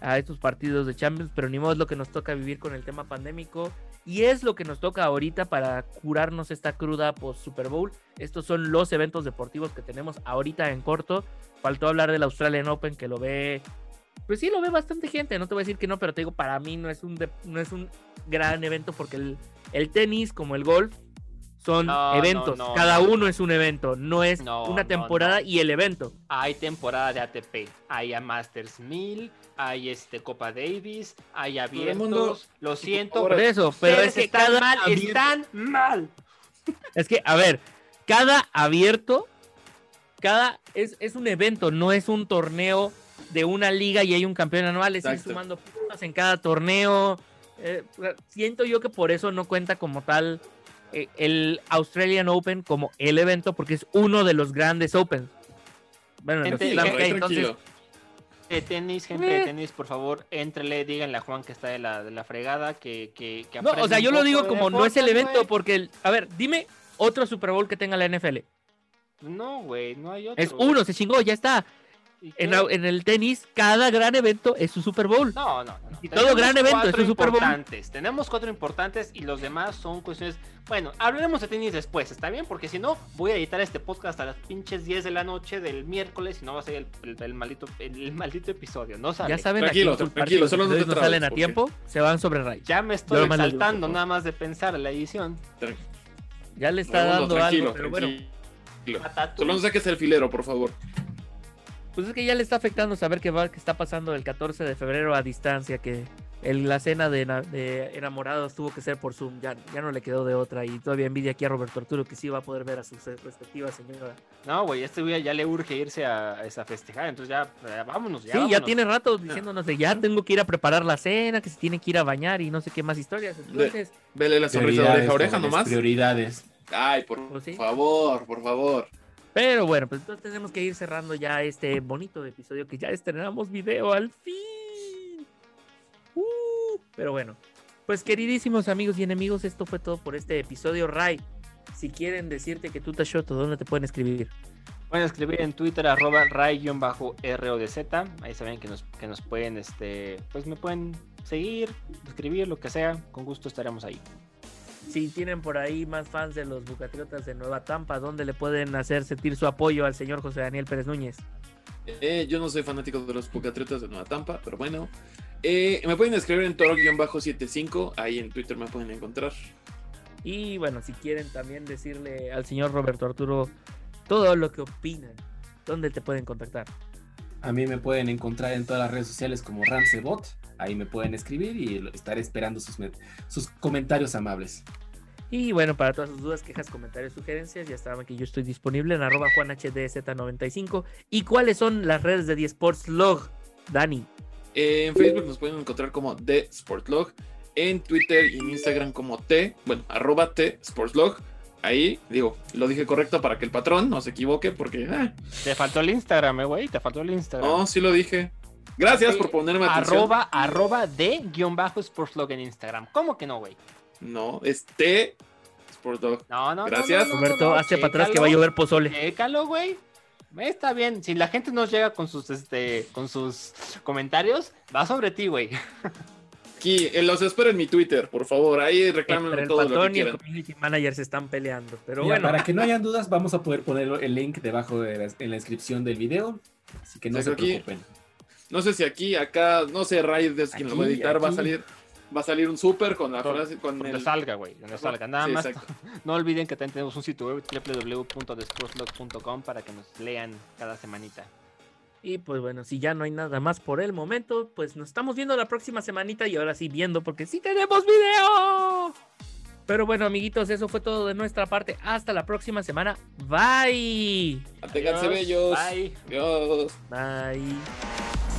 a estos partidos de Champions, pero ni modo es lo que nos toca vivir con el tema pandémico y es lo que nos toca ahorita para curarnos esta cruda post Super Bowl. Estos son los eventos deportivos que tenemos ahorita en corto. Faltó hablar del Australian Open que lo ve pues sí lo ve bastante gente, no te voy a decir que no, pero te digo, para mí no es un, de- no es un gran evento porque el, el tenis como el golf son No, eventos, no, cada no. uno es un evento, no es No, una temporada no. y el evento. Hay temporada de ATP, hay a Masters 1000, hay este Copa Davis, hay abiertos. mundo- Lo siento, Por eso, pero es que están cada mal, abierto- están mal. es que, a ver, cada abierto, cada es, es un evento, no es un torneo de una liga y hay un campeón anual, es ir Exacto. sumando puntos en cada torneo. Eh, siento yo que por eso no cuenta como tal el Australian Open como el evento, porque es uno de los grandes Opens. Bueno, los Gente, hay, entonces. De tenis, gente de Eh. tenis, por favor, entrele, díganle a Juan que está de la, de la fregada, que, que, que no, o sea, yo lo digo como no es el evento, güey. porque, el- a ver, dime otro Super Bowl que tenga la NFL. No, güey, no hay otro. Es uno, se chingó, ya está. ¿Y En, en el tenis, cada gran evento es su Super Bowl. No, no, no. Y todo gran evento, es un Super Bowl. Tenemos cuatro importantes y los demás son cuestiones. Bueno, hablaremos de tenis después, ¿está bien? Porque si no, voy a editar este podcast a las pinches 10 de la noche del miércoles y no va a ser el, el- el maldito, el, el maldito episodio. No sale. Ya saben, Tranquilo, aquí tranquilo, solo no no salen a porque- tiempo, se van sobre Ray. Ya me estoy Yo exaltando nada más de pensar en la edición. Tran- Ya le está Raimundo, dando tranquilo, algo, pero bueno, tranquilo. Solo no saques el filero, por favor. Pues es que ya le está afectando saber que va, que está pasando el 14 de febrero a distancia, que el- la cena de, ena- de enamorados tuvo que ser por Zoom, ya, ya no le quedó de otra y todavía envidia aquí a Roberto Arturo que sí va a poder ver a su respectiva señora. No, güey, este güey ya le urge irse a, a esa festejar, entonces ya, ya vámonos. Ya sí, ya tiene rato diciéndonos de ya tengo que ir a preparar la cena, que se tiene que ir a bañar y no sé qué más historias. Entonces, Vele la sonrisa de Prioridades, oreja a oreja nomás. Prioridades. Ay, por Pues sí. favor, por favor. Pero bueno, pues entonces tenemos que ir cerrando ya este bonito episodio que ya estrenamos video al fin. Uh, pero bueno, pues queridísimos amigos y enemigos, esto fue todo por este episodio. Ray, si quieren decirte que tú te shoto, ¿dónde te pueden escribir? Pueden escribir en Twitter arroba ray-rodz. Ahí saben que nos, que nos pueden, este, pues me pueden seguir, escribir, lo que sea. Con gusto estaremos ahí. Si tienen por ahí más fans de los Bucatriotas de Nueva Tampa, ¿dónde le pueden hacer sentir su apoyo al señor José Daniel Pérez Núñez? Eh, yo no soy fanático de los Pucatriotas de Nueva Tampa, pero bueno. Eh, me pueden escribir en toro-75, ahí en Twitter me pueden encontrar. Y bueno, si quieren también decirle al señor Roberto Arturo todo lo que opinan, ¿dónde te pueden contactar? A mí me pueden encontrar en todas las redes sociales como Ramsebot. Ahí me pueden escribir y estaré esperando sus, sus comentarios amables. Y bueno, para todas sus dudas, quejas, comentarios, sugerencias, ya saben que yo estoy disponible en arroba juanhdz95. ¿Y cuáles son las redes de 10 Sports Log? Dani. Eh, en Facebook nos pueden encontrar como The Sportlog. En Twitter y en Instagram como T, bueno, arroba T Sportslog. Ahí, digo, lo dije correcto para que el patrón no se equivoque, porque, ah, Te faltó el Instagram, eh, güey. Te faltó el Instagram. no, sí lo dije. Gracias Sí, por ponerme atención. Arroba, arroba de guion bajo sportslog en Instagram. ¿Cómo que no, güey? No, es T Sportlog. No, no, no, Gracias. no, no, Roberto, no, hazte para atrás que va a llover pozole. Chécalo, güey. Está bien. Si la gente nos llega con sus, este, con sus comentarios, va sobre ti, güey. Aquí, eh, los espero en mi Twitter, por favor. Ahí Entre reclamen el todo lo que patrón y el community manager se están peleando. Pero Mira, bueno, Para que no hayan dudas, vamos a poder poner el link debajo de la, en la descripción del video. Así que no Exacto, se aquí. No sé si aquí, acá, no sé, Raid es quien lo va a Aquí, editar, va a salir, va a salir un súper con la Con- frase, con Donde el... salga, güey. Donde salga. Nada Sí, más. exacto. No olviden que también tenemos un sitio web www.desportslog.com para que nos lean cada semanita. y pues bueno, si ya no hay nada más por el momento, pues nos estamos viendo la próxima semanita y ahora sí viendo porque sí tenemos video. Pero bueno, amiguitos, eso fue todo de nuestra parte. Hasta la próxima semana. Bye. Manténganse bellos. Bye. Adiós. Bye.